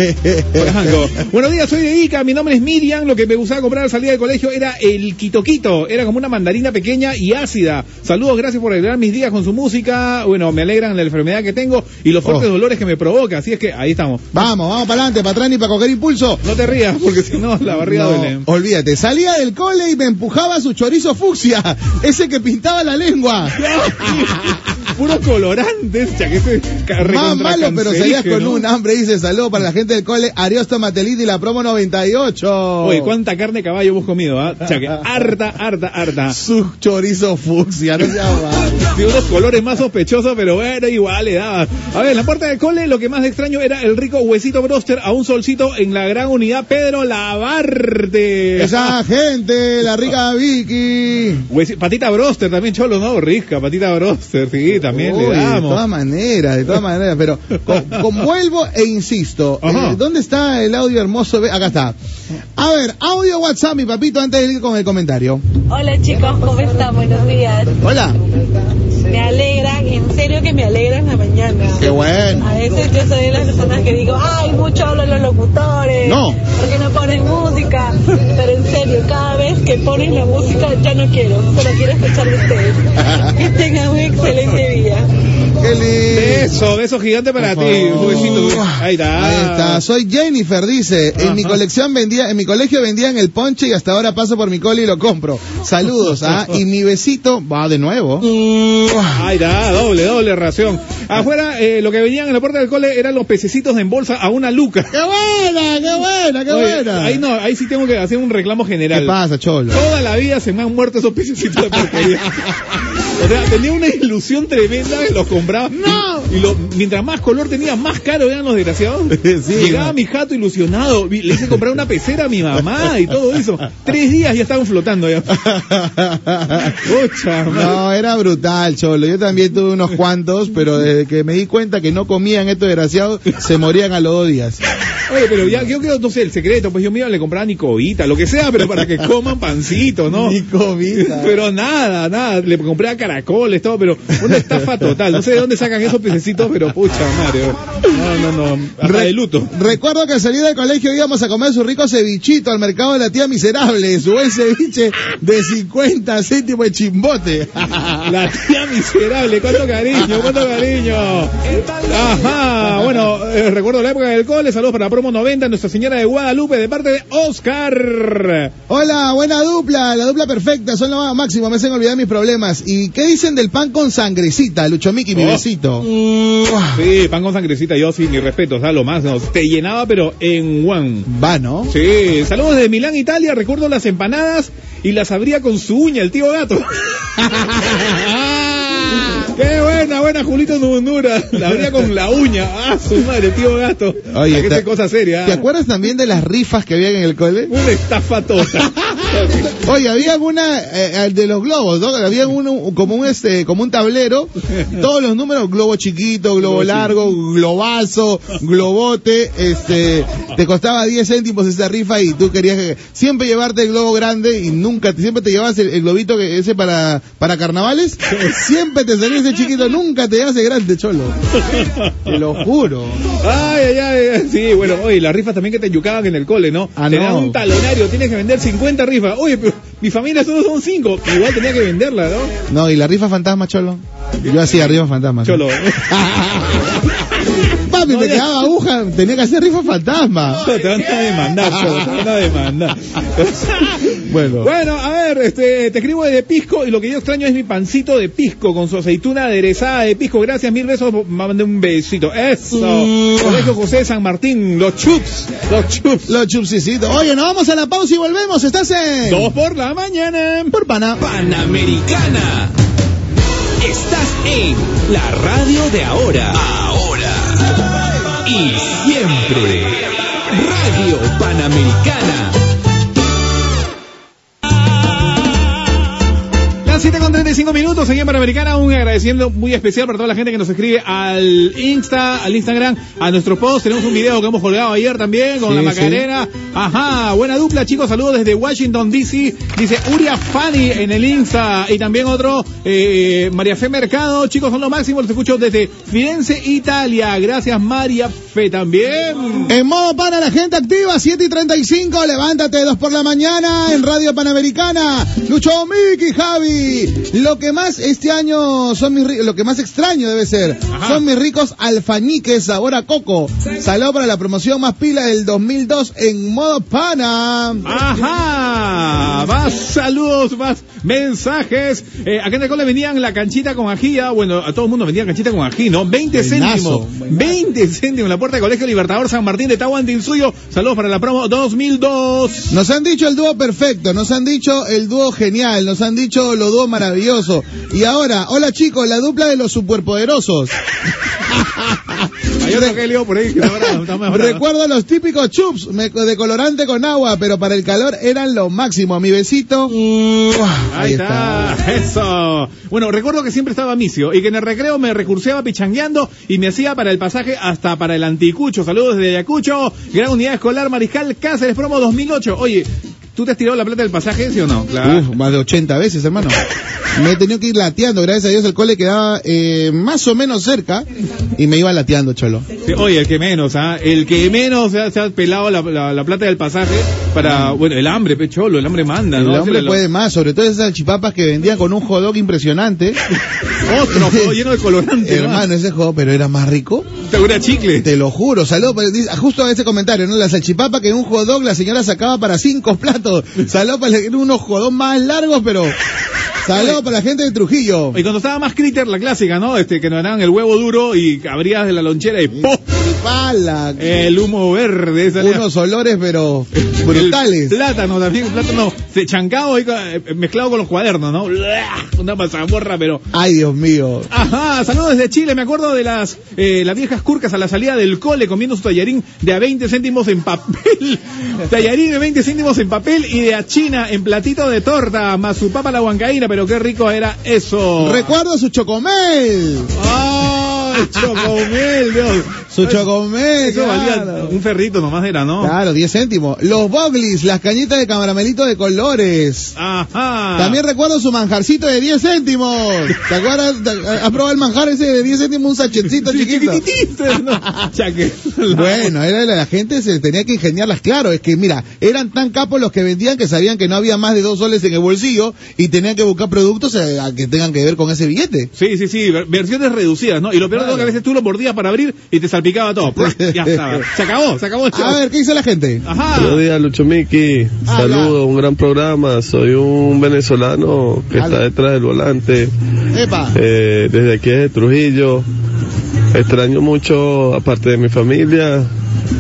Buenos días, soy de Ica, mi nombre es Miriam, lo que me gustaba comprar al salir del colegio era el Quito Quito, era como una mandarina pequeña y ácida. Saludos, gracias por alegrar mis días con su música, bueno, me alegran la enfermedad que tengo y los fuertes Oh. dolores que me provoca, así es que ahí estamos. Vamos, vamos para adelante, para atrás ni para coger impulso. No te rías, porque si no, la barriga No, duele. olvídate, salía del cole y me empujaba su chorizo fucsia, ese que pintaba la lengua. Puros colorantes, ese ca- Más malo, pero salías con un hambre, dice saludo para la gente del cole, Ariosto Mateliti y la promo 98. Oye, ¿cuánta carne de caballo hemos comido? Ah? O sea, que harta, harta, harta. Su chorizo fucsia, no malo. De unos colores más sospechosos, pero bueno, igual le daba. A ver, en la puerta del cole lo que más extraño era el rico huesito broster a un solcito en la gran unidad Pedro Lavarte. Esa gente, la rica Vicky. Patita broster también, cholo, ¿no? Rica, patita broster, sí, también Uy, le de damos. todas maneras, de todas maneras, pero con, convuelvo e insisto. Eh, ¿Dónde está el audio hermoso? Ve- Acá está. A ver, audio WhatsApp, mi papito, antes de ir con el comentario. Hola chicos, ¿cómo están? Buenos días. Hola. Me alegran, en serio que me alegran la mañana. Qué bueno. A veces yo soy de las personas que digo, ay, mucho hablan los locutores. No. Porque no ponen música. Pero en serio, cada vez que ponen la música ya no quiero, solo quiero escuchar de ustedes. Que tengan un excelente día. Qué lindo. Beso, beso gigante para ti. Ahí está. Ahí está. Soy Jennifer, dice. En mi colección vendía, en mi colegio vendían el ponche y hasta ahora paso por mi cole y lo compro. Saludos, ¿ah? Y mi besito va de nuevo. Ahí está, doble, doble ración. Afuera, eh, lo que venían en la puerta del cole eran los pececitos en bolsa a una luca. ¡Qué buena, qué buena, qué Oye, buena! Ahí no, ahí sí tengo que hacer un reclamo general. ¿Qué pasa, cholo? Toda la vida se me han muerto esos pececitos de porquería. O sea, tenía una ilusión tremenda que los compraba. ¡No! Y, y lo, mientras más color tenía, más caro eran los desgraciados. Sí, Llegaba no. mi jato ilusionado. Le hice comprar una pecera a mi mamá y todo eso. Tres días ya estaban flotando ya. Madre. No, era brutal, cholo. Yo también tuve unos cuantos, pero desde que me di cuenta que no comían estos desgraciados, se morían a los dos días. Oye, pero ya, yo creo, no sé, el secreto, pues yo me iba, le compraba Nicovita, lo que sea, pero para que coman pancito, ¿no? Ni comida. Pero nada, nada, le compré a caracoles, todo, pero una estafa total. No sé de dónde sacan esos pececitos, pero pucha madre. No, no, no, hasta Re- de luto. Recuerdo que al salir del colegio íbamos a comer su rico cevichito al mercado de la tía miserable, su buen ceviche de 50 céntimos de chimbote. La tía miserable, cuánto cariño, cuánto cariño. Ajá, bueno, eh, recuerdo la época del cole, saludos para promo 90, Nuestra Señora de Guadalupe, de parte de Oscar. Hola, buena dupla, la dupla perfecta, son lo máximo, me hacen olvidar mis problemas. ¿Y qué dicen del pan con sangrecita, Lucho Miki, mi Oh. besito? Sí, pan con sangrecita, yo sí, mi respeto, o sea, lo más, no, te llenaba, pero en one. Va, ¿no? Sí, saludos desde Milán, Italia. Recuerdo las empanadas y las abría con su uña, el tío gato. Qué buena, buena, Julito Nundura. La abría con la uña. Ah, su madre, tío gato. Oye, te- cosa seria. ¿Te acuerdas también de las rifas que habían en el cole? Una estafa toda. Oye, había una eh, de los globos, ¿no? Había uno como un este, como un tablero, todos los números, globo chiquito, globo largo, globazo, globote, este, te costaba 10 céntimos esa rifa y tú querías que- siempre llevarte el globo grande y nunca, siempre te llevabas el, el globito que ese para, para carnavales, siempre te salía ese chiquito, nunca te llevas el grande, cholo. Te lo juro. Ay, ay, ay. Sí, bueno, oye, las rifas también que te yucaban en el cole, ¿no? Ah, te dan no. un talonario, tienes que vender 50 rifas. Oye, pero mi familia solo son cinco. Igual tenía que venderla, ¿no? No, y la rifa fantasma, Cholo. Yo hacía rifa fantasma. Cholo. Papi, me quedaba aguja, tenía que hacer rifa fantasma. Te van a demandar, Cholo, te van a demandar. Bueno. Bueno, a ver, este, te escribo de pisco y lo que yo extraño es mi pancito de pisco con su aceituna aderezada de pisco. Gracias, mil besos. Mandé un besito. Eso. Colegio José de San Martín, los chups, los chups. Los chupsicitos. Oye, nos vamos a la pausa y volvemos. Estás en... Dos por la mañana. Por pana. Panamericana. Estás en la radio de ahora. Ahora. Y siempre. Radio Panamericana. 7 con 35 minutos aquí en Panamericana, un agradeciendo muy especial para toda la gente que nos escribe al Insta, al Instagram, a nuestro post. Tenemos un video que hemos colgado ayer también con Sí, la sí. Macarena. Ajá, buena dupla, chicos. Saludos desde Washington, D.C. Dice Uria Fanny en el Insta. Y también otro, eh, María Fe Mercado. Chicos, son lo máximo. Los escucho desde Firenze, Italia. Gracias, María Fe también. En modo pana, la gente activa, 7 y 35, levántate, 2 por la mañana, en Radio Panamericana. Lucho Miki, Javi. Lo que más este año son mis lo que más extraño debe ser, son mis ricos alfañiques sabor a coco. Saludo para la promoción más pila del 2002 en modo pana. Ajá, más saludos, más mensajes. Eh, acá en el cole vendían la canchita con ají, ah, bueno, a todo el mundo vendía canchita con ají, ¿no? 20 Buenazo, céntimos, 20 céntimos en la puerta del Colegio Libertador San Martín de Tahuantinsuyo. Saludos para la promo 2002. Nos han dicho el dúo perfecto, nos han dicho el dúo genial, nos han dicho lo dúo maravilloso. Y ahora, hola chicos, la dupla de los superpoderosos. Hay otro que por ahí que está bravo, está más. Recuerdo los típicos chups de colorante con agua, pero para el calor eran lo máximo. Mi besito. Ahí está, eso. Bueno, recuerdo que siempre estaba misio y que en el recreo me recurseaba pichangueando y me hacía para el pasaje hasta para el anticucho. Saludos desde Ayacucho, Gran Unidad Escolar Mariscal Cáceres, promo 2008. Oye, ¿tú te has tirado la plata del pasaje, sí o no? Claro. Uf, más de 80 veces, hermano. Me he tenido que ir lateando, gracias a Dios el cole quedaba eh, más o menos cerca y me iba lateando, cholo. Sí, Oye, el que menos, ¿ah? El que menos se ha, se ha pelado la, la- la plata del pasaje para, bueno, el hambre, pecholo, el hambre manda, El ¿no? hombre Ese puede más, sobre todo esas salchipapas que vendían con un hot dog impresionante. Otro, lleno de colorante, ¿no? Hermano, ese hot dog, pero era más rico. Segura chicle. Te lo juro, saludos, justo a ese comentario, ¿no? La salchipapa que en un hot dog la señora sacaba para cinco platos. Saludos para unos hot dogs más largos, pero saludos para la gente de Trujillo. Y cuando estaba más critter, la clásica, ¿no? Este, que nos daban el huevo duro y abrías de la lonchera y ¡pum! Pala. El humo verde. salía. Unos olores, pero brutales. El plátano también, plátano se- chancado ahí, eh, mezclado con los cuadernos, ¿no? Una mazamorra, pero... Ay, Dios mío. Ajá, saludos desde Chile, me acuerdo de las eh, las viejas curcas a la salida del cole comiendo su tallarín de a 20 céntimos en papel. tallarín de 20 céntimos en papel y de a China en platito de torta, más su papa la huancaína, pero qué rico era eso. Recuerdo su chocomel. ¡Ay, chocomel, Dios! Su chocomel, Eso valía un ferrito nomás era, ¿no? Claro, 10 céntimos. Los boglis, las cañitas de camaramelito de colores. Ajá. También recuerdo su manjarcito de 10 céntimos. ¿Te acuerdas? ¿Te- ¿Has probado el manjar ese de 10 céntimos? Un sachetcito Sí, chiquito. ¿no? Bueno, era la, la gente se tenía que ingeniarlas, claro, es que mira, eran tan capos los que vendían que sabían que no había más de dos soles en el bolsillo y tenían que buscar productos eh, a que tengan que ver con ese billete. Sí, sí, sí, ver- versiones reducidas, ¿no? Y lo peor es que a veces tú lo mordías para abrir y te salpicaba todo. ya estaba. Se acabó, se acabó el show. A ver, ¿qué dice la gente? Ajá. Buenos días, Lucho Miki. Saludos, un gran programa. Soy un venezolano que está detrás del volante. Epa. Eh, desde aquí de Trujillo. Extraño mucho, aparte de mi familia,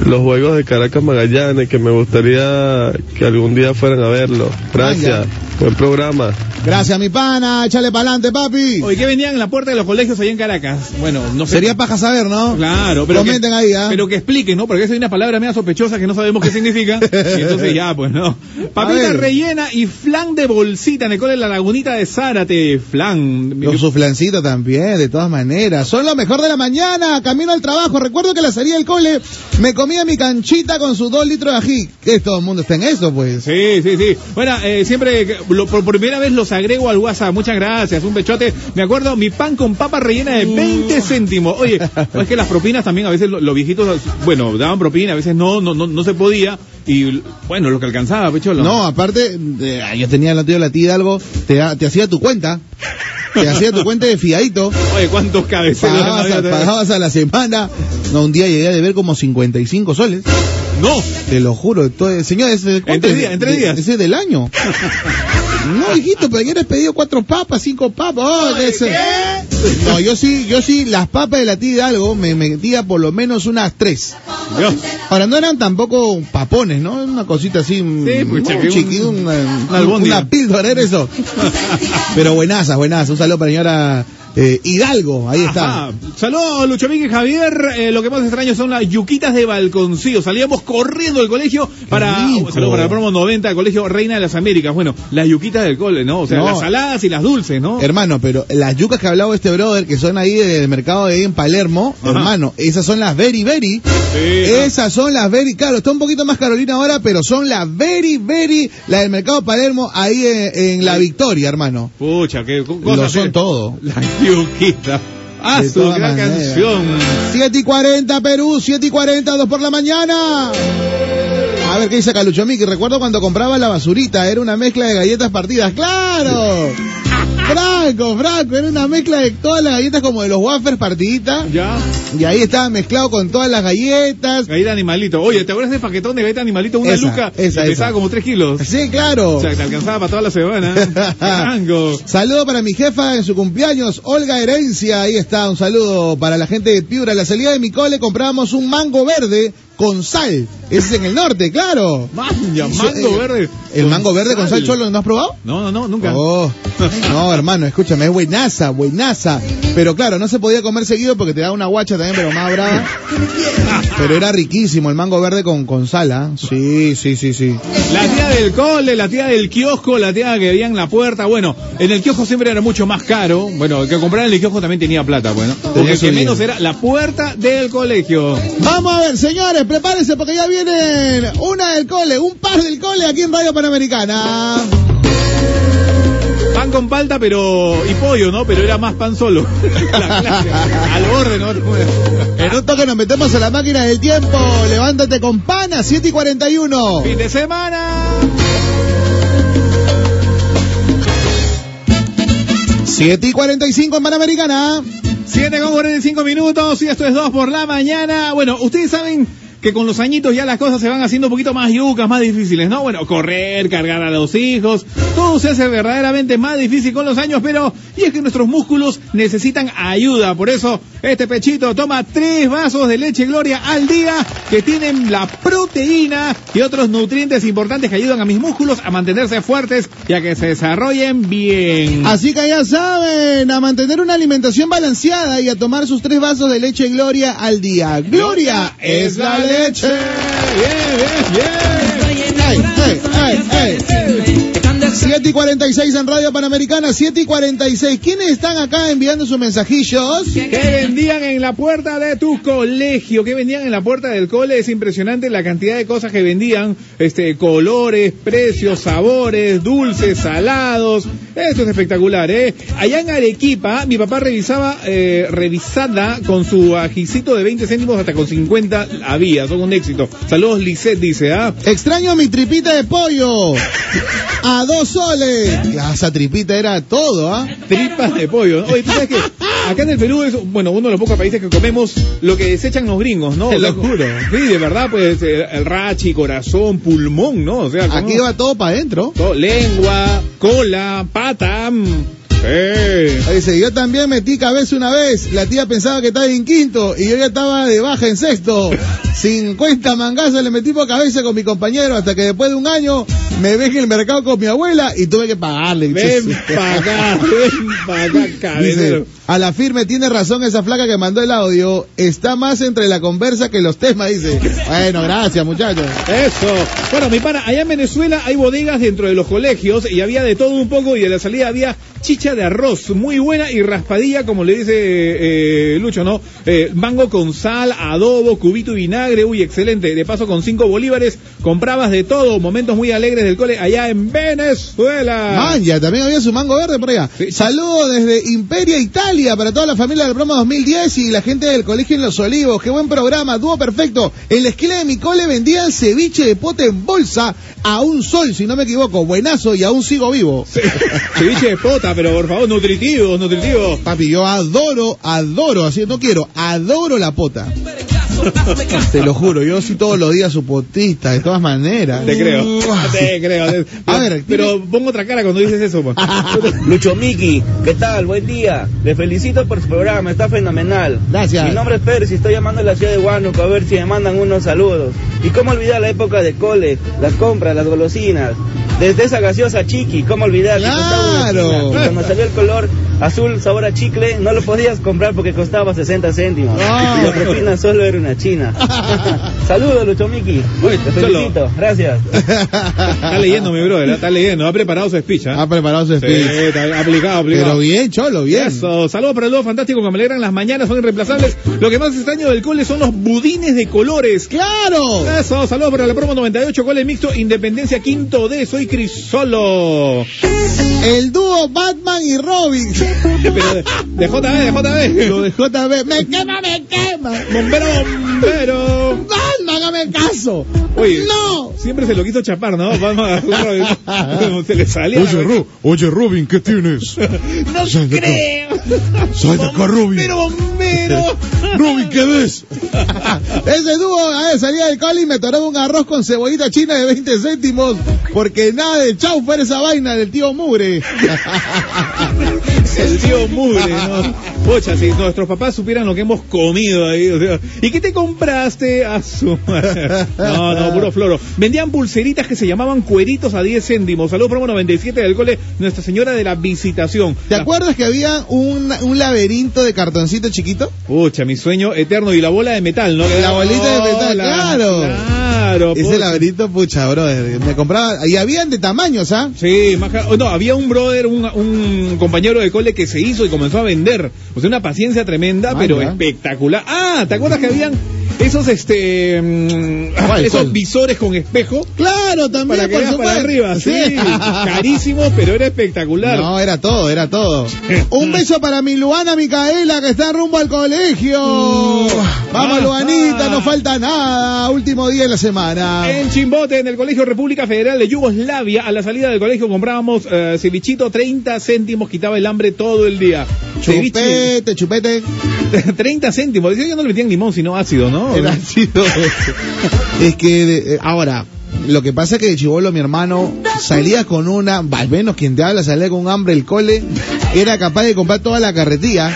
los juegos de Caracas Magallanes, que me gustaría que algún día fueran a verlo. Gracias. Buen programa. Gracias, mi pana, échale pa'lante, papi. Oye, ¿qué vendían en la puerta de los colegios allá en Caracas? Bueno, no sé. Sería paja saber, ¿no? Claro, pero Comenten que, ahí, ¿ah? Pero que expliquen, ¿no? Porque veces hay una palabra media sospechosa que no sabemos qué significa. y entonces ya, pues no. Papita rellena y flan de bolsita en el cole de la lagunita de Zárate. Flan. Los su flancito también, de todas maneras. Son lo mejor de la mañana, camino al trabajo. Recuerdo que la salida del cole me comía mi canchita con sus dos litros de ají. Que todo el mundo está en eso, pues. Sí, sí, sí. Bueno, eh, siempre, que- lo- por primera vez los agrego al WhatsApp. Muchas gracias, un pechote. Me acuerdo, mi pan con papa rellena de 20 céntimos. Oye, es que las propinas también, a veces los, los viejitos, bueno, daban propina, a veces no, no, no, no se podía. y bueno, lo que alcanzaba, Pecholo. No, aparte, eh, yo tenía la tía la tía algo, te, hacía tu cuenta. Te hacía tu cuenta de fiadito. Oye, ¿cuántos cabeceros Pagabas, a, pagabas a la semana. No, un día llegué a deber como 55 soles. No. Te lo juro. todo- señor, ese, ¿cuánto En tres es? días, en tres días. Ese es del año. No, hijito, pero ayer has pedido cuatro papas, cinco papas. Oh, ese- No, yo sí, yo sí, las papas de la tía Hidalgo me metía por lo menos unas tres. Ahora, no eran tampoco papones, ¿no? Una cosita así, un, pues, un una, una una píldora, era eso. Pero buenaza, buenaza. Un saludo para la señora eh, Hidalgo, ahí está. Saludos, Lucho Miguel Javier. Eh, lo que más extraño son las yuquitas de balconcillo. Salíamos corriendo del colegio para. rico. Saludos para el promo 90 del colegio Reina de las Américas. Bueno, las yuquitas del cole, ¿no? O sea, No. las saladas y las dulces, ¿no? Hermano, pero las yucas que ha hablado este brother, que son ahí del mercado de ahí en Palermo, Ajá. hermano, esas son las very, very. Esas son las very, claro, está un poquito más Carolina ahora, pero son las very, very, las del mercado Palermo ahí en, en La Victoria, hermano. Pucha, co- Lo son todo. Las yuquitas. Ah, su gran maneras. canción. 7 y 40 Perú, 7 y 40, 2 por la mañana. A ver qué dice Calucho Miki. Recuerdo cuando compraba la basurita, era una mezcla de galletas partidas. ¡Claro! Franco, Franco, era una mezcla de todas las galletas como de los wafers partiditas. Ya. Y ahí estaba mezclado con todas las galletas. Galleta animalito. Oye, ¿te acuerdas del paquetón de galleta animalito? Una Esa, luca. esa, pesaba esa. como 3 kilos. Sí, claro. O sea, te alcanzaba para toda la semana. Franco. Saludo para mi jefa en su cumpleaños, Olga Herencia. Ahí está, un saludo para la gente de Piura. A la salida de mi cole comprábamos un mango verde con sal. Ese es en el norte, claro. Mango verde. ¿El mango verde con sal cholo no has probado? No, no, no, nunca. Oh, no, hermano, escúchame, es buenaza, buenaza. Pero claro, no se podía comer seguido porque te da una guacha también, pero más brava. Pero era riquísimo el mango verde con, con sal, ¿ah? Sí, sí, sí, sí. La tía del cole, la tía del kiosco, la tía que veía en la puerta. Bueno, en el kiosco siempre era mucho más caro. Bueno, el que compraba en el kiosco también tenía plata, bueno. Porque el que menos era la puerta del colegio. Vamos a ver, señores, prepárense porque ya vienen una del cole, un par del cole aquí en Radio Panamericana. Pan con palta, pero. y pollo, ¿no? Pero era más pan solo. La clase. Al borde, ¿no? En un toque nos metemos a la máquina del tiempo. Levántate con pana, 7 y 41. Fin de semana. 7 y 45 en Panamericana. 7 con 45 minutos y esto es 2 por la mañana. Bueno, ustedes saben que con los añitos ya las cosas se van haciendo un poquito más yucas, más difíciles, ¿no? Bueno, correr, cargar a los hijos, todo se hace verdaderamente más difícil con los años, pero y es que nuestros músculos necesitan ayuda. Por eso, este pechito toma tres vasos de leche Gloria al día que tienen la proteína y otros nutrientes importantes que ayudan a mis músculos a mantenerse fuertes y a que se desarrollen bien. Así que ya saben, a mantener una alimentación balanceada y a tomar sus tres vasos de leche Gloria al día. Gloria es la leche. Bien, bien, bien. Ey, ey, ey, ey. 7 y 46 en Radio Panamericana, 7 y 46. ¿Quiénes están acá enviando sus mensajillos? ¿Qué vendían en la puerta de tu colegio? ¿Qué vendían en la puerta del cole? Es impresionante la cantidad de cosas que vendían, este, colores, precios, sabores, dulces, salados. Esto es espectacular, ¿eh? Allá en Arequipa, mi papá revisaba, eh, revisada con su ajicito de 20 céntimos hasta con 50 había. Son un éxito. Saludos, Lisette, dice, ¿ah? Extraño mi tripita de pollo. A dos Ya, esa tripita era todo, ¿ah? Tripas de pollo. Oye, tú sabes que acá en el Perú es, bueno, uno de los pocos países que comemos lo que desechan los gringos, ¿no? Te lo juro. Sí, de verdad, pues eh, el rachi, corazón, pulmón, ¿no? O sea, como- Aquí va todo para adentro. lengua, cola, pata. Sí. Dice, yo también metí cabeza una vez. La tía pensaba que estaba en quinto y yo ya estaba de baja en sexto. 50 mangazos le metí por cabeza con mi compañero hasta que después de un año me ven en el mercado con mi abuela y tuve que pagarle. Ven para acá, ven para acá, Dice, caballero. A la firme tiene razón esa flaca que mandó el audio. Está más entre la conversa que los temas, dice. Bueno, gracias muchachos. Eso. Bueno, mi pana, allá en Venezuela hay bodegas dentro de los colegios y había de todo un poco y en la salida había chicha de arroz muy buena y raspadilla, como le dice eh, Lucho, ¿no? Eh, mango con sal, adobo, cubito y vinagre, uy, excelente. De paso, con cinco bolívares comprabas de todo, momentos muy alegres del cole allá en Venezuela. Manja, también había su mango verde por allá. Saludos desde Imperia, Italia. Para toda la familia del Broma 2010 y la gente del colegio en Los Olivos. Qué buen programa, dúo perfecto. En la esquina de mi cole vendían ceviche de pote en bolsa a un sol, si no me equivoco. Buenazo y aún sigo vivo. Ceviche de pota, pero por favor, nutritivo, nutritivo. Papi, yo adoro, adoro, así no quiero, adoro la pota. Te lo juro, yo sí todos los días su potista, de todas maneras. Te creo, te creo. A ver, pero pongo otra cara cuando dices eso. pues. Lucho Miki, ¿qué tal? Buen día. Le felicito por su programa, está fenomenal. Gracias. Mi nombre es Pérez y estoy llamando a la ciudad de Huánuco a ver si me mandan unos saludos. ¿Y cómo olvidar la época de cole, las compras, las golosinas? Desde esa gaseosa chiqui, ¿cómo olvidar? que costaba una Claro. Cuando salió el color azul, sabor a chicle, no lo podías comprar porque costaba 60 céntimos. Ah. Y la propina solo era una china. Saludos, Lucho Miki. Te felicito, gracias. Está leyendo, mi brother, está leyendo. Ha preparado su speech. ¿ah? Ha preparado su Sí, speech. está aplicado, aplicado. Pero bien, cholo, bien. Eso, saludos para el dúo fantástico que me alegran las mañanas, son irreemplazables. Lo que más extraño del cole son los budines de colores. ¡Claro! Eso, saludos para la promo 98, cole mixto, Independencia Quinto D, soy Crisolo. El dúo Batman y Robin. Pero de, de JB, de JB. Lo de JB. Me quema, me quema. Bombero, bombero. Batman, hágame caso. Oye, No. siempre se lo quiso chapar, ¿no? Vamos a se le salía. la- Ro- oye, Robin, ¿qué tienes? no Sal creo. Sal de acá, Robin. Bombero, bombero. Robin, ¿qué ves? Ese dúo, salía del y me toraba un arroz con cebollita china de 20 céntimos, porque nada de chaufer esa vaina del tío Mugre. El tío Mugre, ¿no? Pocha, si nuestros papás supieran lo que hemos comido ahí, o sea, ¿y qué te compraste a su? No, no, puro floro. Vendían pulseritas que se llamaban cueritos a 10 céntimos. Saludos promo 97 del cole Nuestra Señora de la Visitación. ¿Te acuerdas que había un, un laberinto de cartoncito chiquito? Pucha, mi sueño eterno y la bola de metal, ¿no? La bolita de metal, la- claro. Claro, Ese laberinto, pucha, brother. Me compraba, y habían de tamaños, ¿ah? Sí, más oh, no, había un brother, un, un compañero de cole que se hizo y comenzó a vender. O sea, una paciencia tremenda, Ah, pero ya. espectacular. Ah, ¿te acuerdas que habían esos este mm, ¿Cuál, esos cuál? visores con espejo? Claro, también, Para que por para arriba, sí. Carísimo, pero era espectacular. No, era todo, era todo. Un beso para mi Luana Micaela que está rumbo al colegio. Vamos, Ah. Luanita, no falta nada. Último día de la semana. En Chimbote, en el Colegio República Federal de Yugoslavia, a la salida del colegio comprábamos eh, cevichito, 30 céntimos, quitaba el hambre todo el día. Ceviche, Chupete, chupete. 30 céntimos. Decían que no le metían limón, sino ácido, ¿no? Era ácido. es que, de- eh, ahora, lo que pasa es que de chivolo mi hermano salía con una, al menos quien te habla salía con hambre el cole, era capaz de comprar toda la carretilla.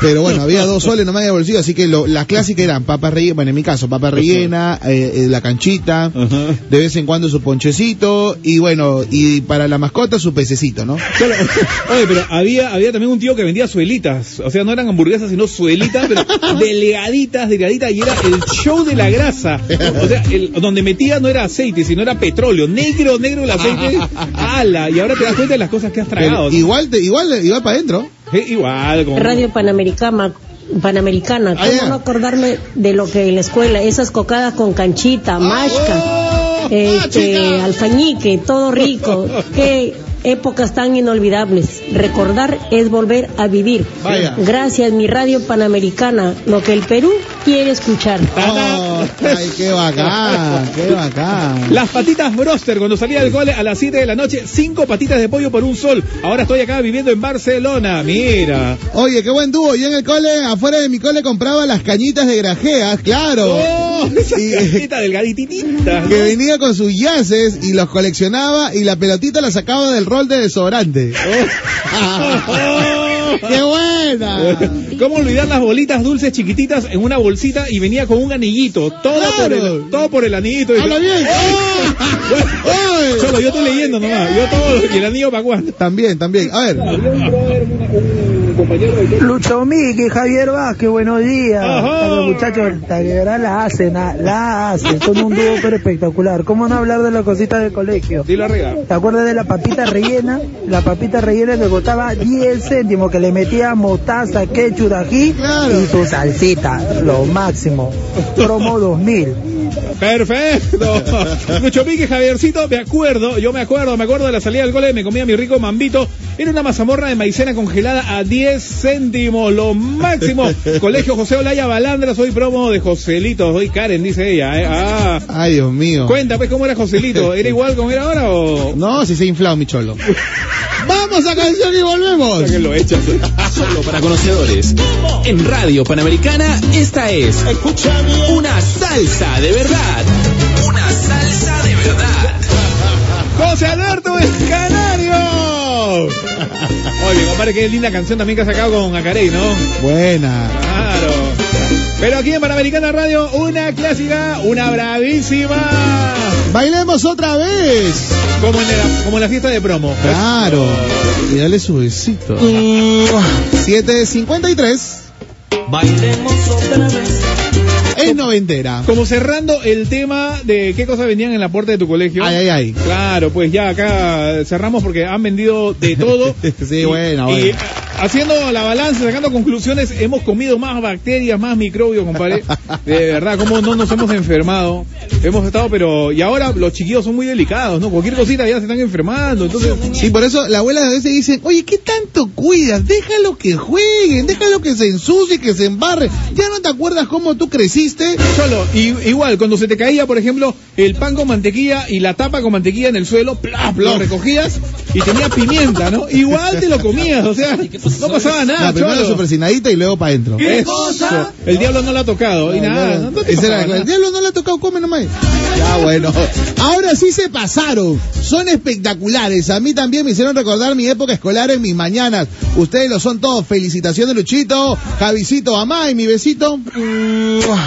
Pero bueno, había dos soles nomás de bolsillo, así que lo- las clásicas eran papas rellenas, bueno, en mi caso, papa rellena, eh, eh, la canchita, de vez en cuando su ponchecito, y bueno, y para la mascota su pececito, ¿no? Oye, pero había, había también un tío que vendía suelitas. O sea, no eran hamburguesas, sino suelitas, pero delgaditas, delgaditas, y era el show de la grasa. O sea, el- donde metía no era aceite, sino era petróleo. Negro, negro el aceite. ¡Hala! Y ahora te das cuenta de las cosas que has tragado. Pero igual, te- igual, igual para adentro. Eh, igual, como... Radio Panamericana, Panamericana, ¿cómo Ah, ya. no acordarme de lo que en la escuela, esas cocadas con canchita, mashka, ¡Oh! este, alfañique, todo rico, qué épocas tan inolvidables. Recordar es volver a vivir. Vaya. Gracias, mi Radio Panamericana, lo que el Perú quiere escuchar. Oh, ay, qué bacán, qué bacán. Las patitas broster, cuando salía del cole a las 7 de la noche, cinco patitas de pollo por un sol. Ahora estoy acá viviendo en Barcelona, mira. Oye, qué buen dúo. Yo en el cole, afuera de mi cole, compraba las cañitas de grajeas, claro. ¡Oh! Esa Y- cajita delgadititita. Que venía con sus yaces y los coleccionaba y la pelotita la sacaba del rol de desodorante. ¡Qué buena! ¿Cómo olvidar las bolitas dulces chiquititas en una bolsita y venía con un anillito? Todo, por, el, todo por el anillito. ¡Habla bien! ¡Ay! Cholo, yo estoy leyendo nomás. Yo todo. ¿Y el anillo para cuándo? También, también. A ver. Lucho Miki, Javier Vázquez, buenos días. Los muchachos, la hacen, la hacen. Son un dúo pero espectacular. ¿Cómo no hablar de las cositas del colegio? Dilo arriba. ¿Te acuerdas de la papita rellena? La papita rellena que costaba 10 céntimos, que le metía mostaza, ketchup, ají Claro. y su salsita, lo máximo. Promo 2000. Perfecto. Lucho Pique, Javiercito, me acuerdo, yo me acuerdo, me acuerdo de la salida del cole, me comía mi rico mambito. Era una mazamorra de maicena congelada a 10 céntimos, lo máximo. Colegio José Olaya Balandra, soy promo de Joselito, soy Karen, dice ella. ¿eh? Ah. Ay, Dios mío. Cuenta, pues, ¿cómo era Joselito? ¿Era igual como era ahora o...? No, si se ha inflado mi cholo. Vamos a canción y volvemos. Que lo echas. Solo para conocedores. En Radio Panamericana, esta es una salsa de verdad. Una salsa de verdad. José Alberto Oye, compadre, qué linda canción también que ha sacado con Acarey, ¿no? Buena. Claro. Pero aquí en Panamericana Radio, una clásica, una bravísima. Bailemos otra vez. Como en la, como en la fiesta de promo. Claro. Y dale su besito. 7.53. Bailemos otra vez. Es noventera. Como cerrando el tema de qué cosas vendían en la puerta de tu colegio. Ay, ay, ay. Claro, pues ya acá cerramos porque han vendido de todo. sí, Y- bueno, y bueno. Haciendo la balanza, sacando conclusiones, hemos comido más bacterias, más microbios, compadre. De verdad, cómo no nos hemos enfermado. Hemos estado, pero. Y ahora los chiquillos son muy delicados, ¿no? Cualquier cosita ya se están enfermando. Entonces. Sí, por eso las abuelas a veces dicen, oye, ¿qué tanto cuidas? Déjalo que jueguen, déjalo que se ensucie, que se embarre. ¿Ya no te acuerdas cómo tú creciste? Solo, y, igual, cuando se te caía, por ejemplo, el pan con mantequilla y la tapa con mantequilla en el suelo, plap, lo recogías y tenía pimienta, ¿no? Igual te lo comías, o sea, no pasaba nada, La primera cholo. su presinadita y luego para adentro. Eso. El diablo no lo ha tocado y nada. no- no era la- el diablo no le ha tocado, come nomás. Ya, bueno. Ahora sí se pasaron. Son espectaculares. A mí también me hicieron recordar mi época escolar en mis mañanas. Ustedes lo son todos. Felicitaciones, Luchito. Javicito, mamá y mi besito.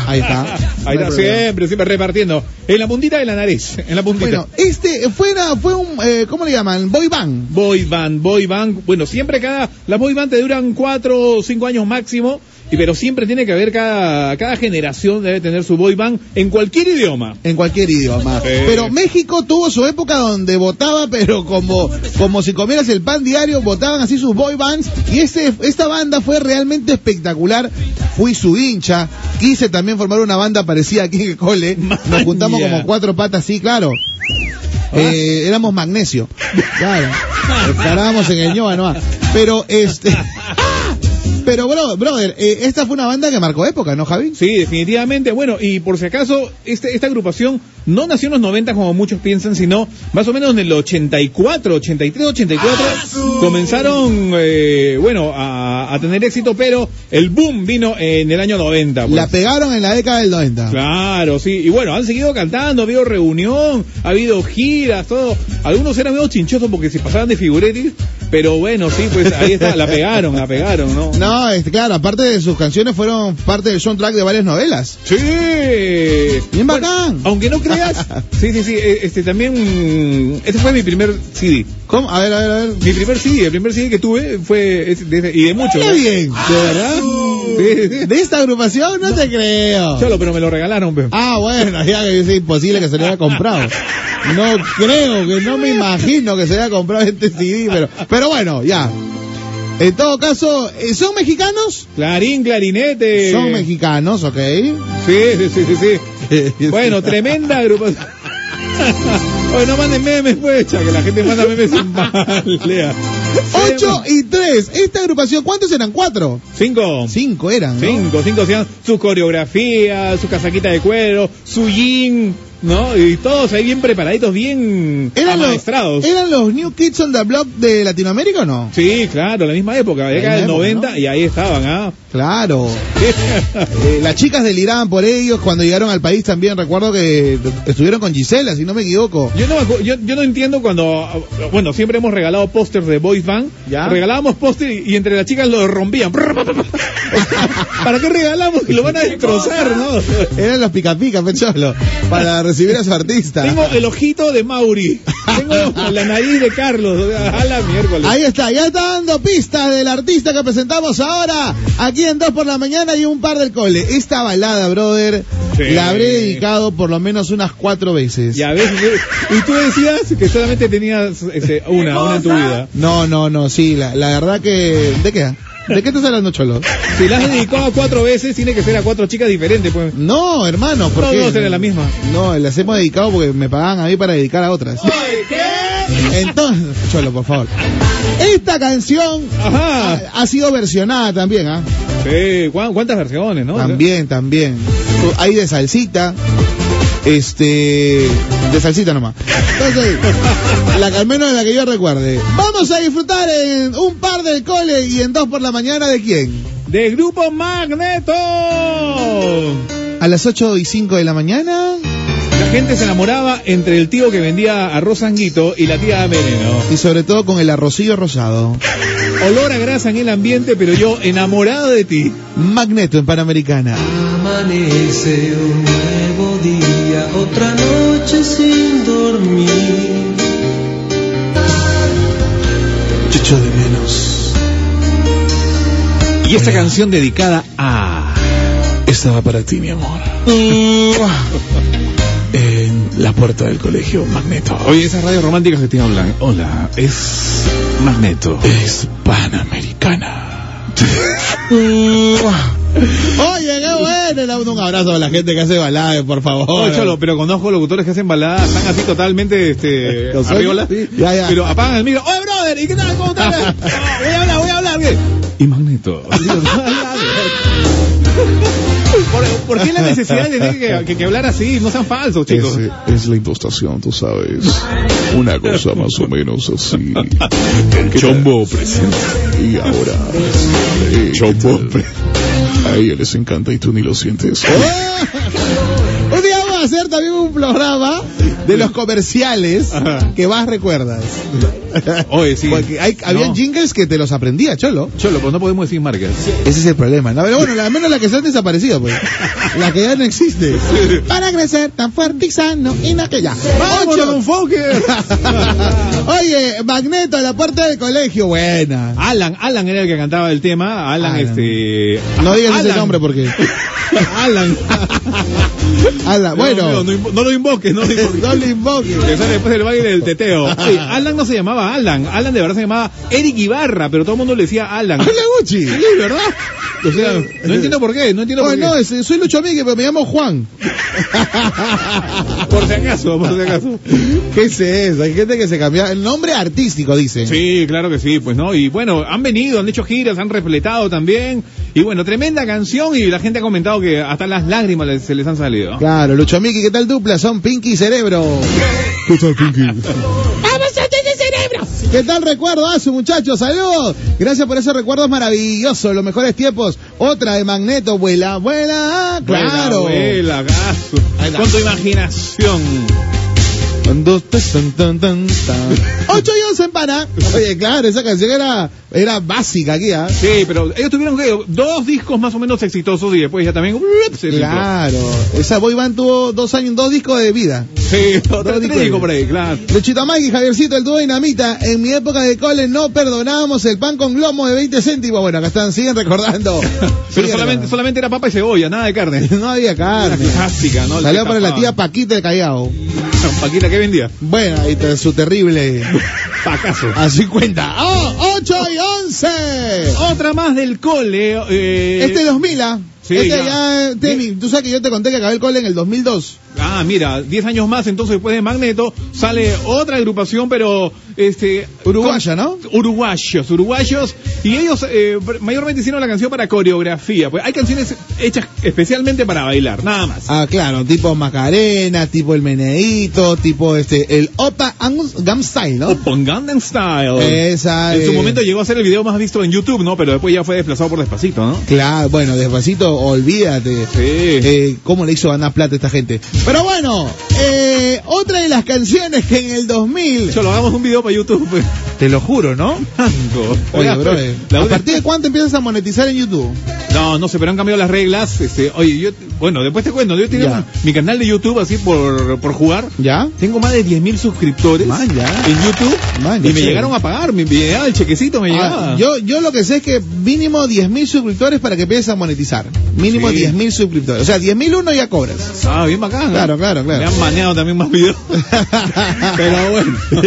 Ahí está. Ahí está, siempre, siempre repartiendo. En la puntita de la nariz, en la puntita. Bueno, este fuera, fue un, eh, ¿cómo le llaman? Boy band. Boy band, boy band. Bueno, siempre cada. Boy band te duran cuatro o cinco años máximo. Y pero siempre tiene que haber cada, cada generación debe tener su boy band en cualquier idioma. En cualquier idioma. Sí. Pero México tuvo su época donde votaba, pero como, como si comieras el pan diario, votaban así sus boy bands. Y este, esta banda fue realmente espectacular. Fui su hincha. Quise también formar una banda parecida aquí en el cole. Nos juntamos como cuatro patas, sí, claro. Eh, éramos magnesio. Claro. Parábamos en el ñoa. Pero este. Pero, bro, brother, eh, esta fue una banda que marcó época, ¿no, Javi? Sí, definitivamente. Bueno, y por si acaso, este, esta agrupación no nació en los 90 como muchos piensan, sino más o menos en el 84, 83, 84. Comenzaron, eh, bueno, a, a tener éxito, pero el boom vino en el año 90. pues. La pegaron en la década del 90. Claro, sí. Y bueno, han seguido cantando, ha habido reunión, ha habido giras, todo. Algunos eran medio chinchosos porque se pasaban de figuretis, pero bueno, sí, pues ahí está, la pegaron, la pegaron, ¿no? No, este, claro, aparte de sus canciones fueron parte del soundtrack de varias novelas. Sí. Bien bacán. Aunque no creas, sí, sí, sí, eh, este también, este fue mi primer CD. ¿Cómo? A ver, a ver, a ver. Mi primer CD, el primer CD que tuve fue, de- y de muchos. ¿no? bien. ¿De verdad? Sí. ¿De esta agrupación? No te creo. Cholo, pero me lo regalaron, pe. Ah, bueno, ya que es imposible que se lo haya comprado. No creo, que no me imagino que se haya comprado este CD, pero, pero bueno, ya. En todo caso, eh, ¿son mexicanos? Clarín, clarinete. Son mexicanos, ok. Sí, sí, sí, sí, sí. Bueno, tremenda agrupación. Oye, no manden memes, pues, que la gente manda memes sin mal, lea. 8 y 3. Esta agrupación, ¿cuántos eran? ¿Cuatro? Cinco. Cinco eran, ¿no? Cinco, cinco, hacían su coreografía, su casaquita de cuero, su jean, ¿no? Y todos ahí bien preparaditos, bien ¿Eran los. ¿Eran los New Kids on the Block de Latinoamérica o no? Sí, claro, la misma época, década del misma época, 90, y ahí estaban, ¿ah? Claro. Eh, las chicas deliraban por ellos cuando llegaron al país también. Recuerdo que estuvieron con Gisela, si no me equivoco. Yo no, yo, yo no entiendo cuando, bueno, siempre hemos regalado pósters de Boys Band, ¿Ya? regalábamos póster y, y entre las chicas lo rompían. ¿Para qué regalamos? Y lo van a destrozar, ¿no? Eran los pica pica, pecholo, para recibir a su artista. Tengo el ojito de Mauri, tengo la nariz de Carlos, a la miércoles. Ahí está, ya está dando pistas del artista que presentamos ahora, aquí en Dos por la Mañana y un par del cole. Esta balada, brother, Sí. la habré dedicado por lo menos unas cuatro veces. Ya ves, y tú decías que solamente tenías este, una, una en tu vida. No, no, no, sí, la, la verdad que... ¿De qué? ¿De qué estás hablando, Cholo? Si la has dedicado cuatro veces, tiene que ser a cuatro chicas diferentes, pues. No, hermano, ¿por No, qué? no, será la misma. No, las hemos dedicado porque me pagaban a mí para dedicar a otras. Entonces, Cholo, por favor. Esta canción ha, ha sido versionada también, ¿ah? Sí, ¿cuán- ¿cuántas versiones, no? También, también. Hay de salsita. Este. De salsita nomás. Entonces, la que al menos de la que yo recuerde. Vamos a disfrutar en un par del cole y en dos por la mañana de quién? Del grupo Magneto. A las 8 y 5 de la mañana. La gente se enamoraba entre el tío que vendía arroz sanguito y la tía Veneno. Y sobre todo con el arrocillo rosado. Olor a grasa en el ambiente, pero yo enamorado de ti. Magneto en Panamericana. Amanece un nuevo día, otra noche sin dormir. Te echo de menos. Y esta canción dedicada a... Estaba para ti, mi amor. la puerta del colegio Magneto. Oye, esas radios románticas que te hablan. Hola, es Magneto. Es Panamericana. Oye, qué bueno. Un abrazo a la gente que hace balade, por favor. Oh, Cholo, pero conozco locutores que hacen baladas, están así totalmente, este, arriola, Ya, ya. pero apagan el micro. Oye, brother, ¿y qué tal? ¿Cómo estás? No, voy a hablar, voy a hablar. ¿qué? Y Magneto. ¿Por, por qué la necesidad de tener que, que- que hablar así? No sean falsos, chicos. Es, es la impostación, tú sabes. Una cosa más o menos así. El Chombo presenta. Y ahora. eh, Chombo A ella les encanta y tú ni lo sientes. Un día vamos a hacer también un programa de los comerciales que más recuerdas. Oye, sí. Porque hay, habían No. jingles que te los aprendía, Cholo. Cholo, pues no podemos decir marcas. Ese es el problema. ¿no? Pero bueno, al menos la que se han desaparecido, pues. La que ya no existe. Para crecer tan fuerte y sano y no que ya. ¡Vámonos, Ocho. Fokker! Oye, Magneto a la puerta del colegio, buena. Alan, Alan era el que cantaba el tema. Alan, Alan. este. No digas ese nombre porque. Alan. Alan, bueno. No, no, no, no lo invoques, no lo invoques. No invoques. Que sale después del baile del teteo. Oye, Alan no se llamaba Alan. Alan de verdad se llamaba Eric Ibarra, pero todo el mundo le decía Alan. Hola, Gucci. Sí, ¿verdad? O sea, no entiendo por qué, no entiendo Oh, por qué. no, soy Lucho Miguel, pero me llamo Juan. Por si acaso, por si acaso. ¿Qué es eso? Hay gente que se cambia el nombre artístico, dice. Sí, claro que sí, pues no. Y bueno, han venido, han hecho giras, han repletado también. Y bueno, tremenda canción y la gente ha comentado que hasta las lágrimas se les han salido. Claro, Lucho Miki, ¿qué tal dupla? Son Pinky y Cerebro. ¿Qué tal, Pinky? ¡Vamos a tener cerebro! ¿Qué tal recuerdo a su muchachos? ¡Saludos! Gracias por esos recuerdos maravillosos, los mejores tiempos. Otra de Magneto, vuela, vuela. ¡Claro! Vuela, gaso. Con tu imaginación. Dos, tres, tan, tan, tan, tan. Ocho y once en pana. Oye, claro, esa canción era, era básica aquí, ¿ah? Sí, pero ellos tuvieron que dos discos más o menos exitosos y después ya también se filtró. Claro, esa boy band tuvo dos años, dos discos de vida. Sí, Dos tres discos. discos por ahí, claro. Luchito Mike y Javiercito, el dúo dinamita. En mi época de cole no perdonábamos el pan con glomo de 20 céntimos. Bueno, acá están, siguen recordando. Pero solamente, solamente era papa y cebolla, nada de carne. No había carne. Clásica, ¿no? Salió para la tía Paquita de Callao. Paquita, ¿qué vendía? Bueno, ahí está su terrible. Pacaso. A 50. ¡Oh! 8 y 11. Otra más del cole. Eh... Este 2000, ¿ah? Sí, este ya. ya, Temi, tú sabes que yo te conté que acabé el cole en el 2002. Ah, mira, 10 años más, entonces después de Magneto sale otra agrupación, pero este Uruguaya, ¿no? Uruguayos, uruguayos, y ellos eh, mayormente hicieron la canción para coreografía, pues hay canciones hechas especialmente para bailar, nada más. Ah, claro, tipo Macarena, tipo el Meneíto, tipo este, el Opa Gam Style, ¿no? Con Gangnam Style. Esa, en su eh, momento llegó a ser el video más visto en YouTube, ¿no? Pero después ya fue desplazado por Despacito, ¿no? Claro, bueno, despacito, olvídate. Sí. Eh, ¿Cómo le hizo ganar plata a esta gente? Pero bueno, eh, otra de las canciones que en el 2000... Cholo, hagamos un video para YouTube. Te lo juro, ¿no? Oye, Ya, bro, eh, la ¿a partir de cuánto empiezas a monetizar en YouTube? No, no sé, pero han cambiado las reglas. Este, oye, yo, bueno, después te cuento, yo tengo Ya. mi canal de YouTube así por, por jugar. ¿Ya? Tengo más de 10.000 suscriptores Man, ya. en YouTube Man, y me sé. llegaron a pagar, me, me llegaba el chequecito, me llegaba. Ah, yo, yo lo que sé es que mínimo 10.000 suscriptores para que empieces a monetizar. Mínimo Sí. 10.000 suscriptores. O sea, 10.000 uno ya cobras. Ah, bien bacán. ¿no? Claro, claro, claro. Me han baneado también más videos. pero bueno.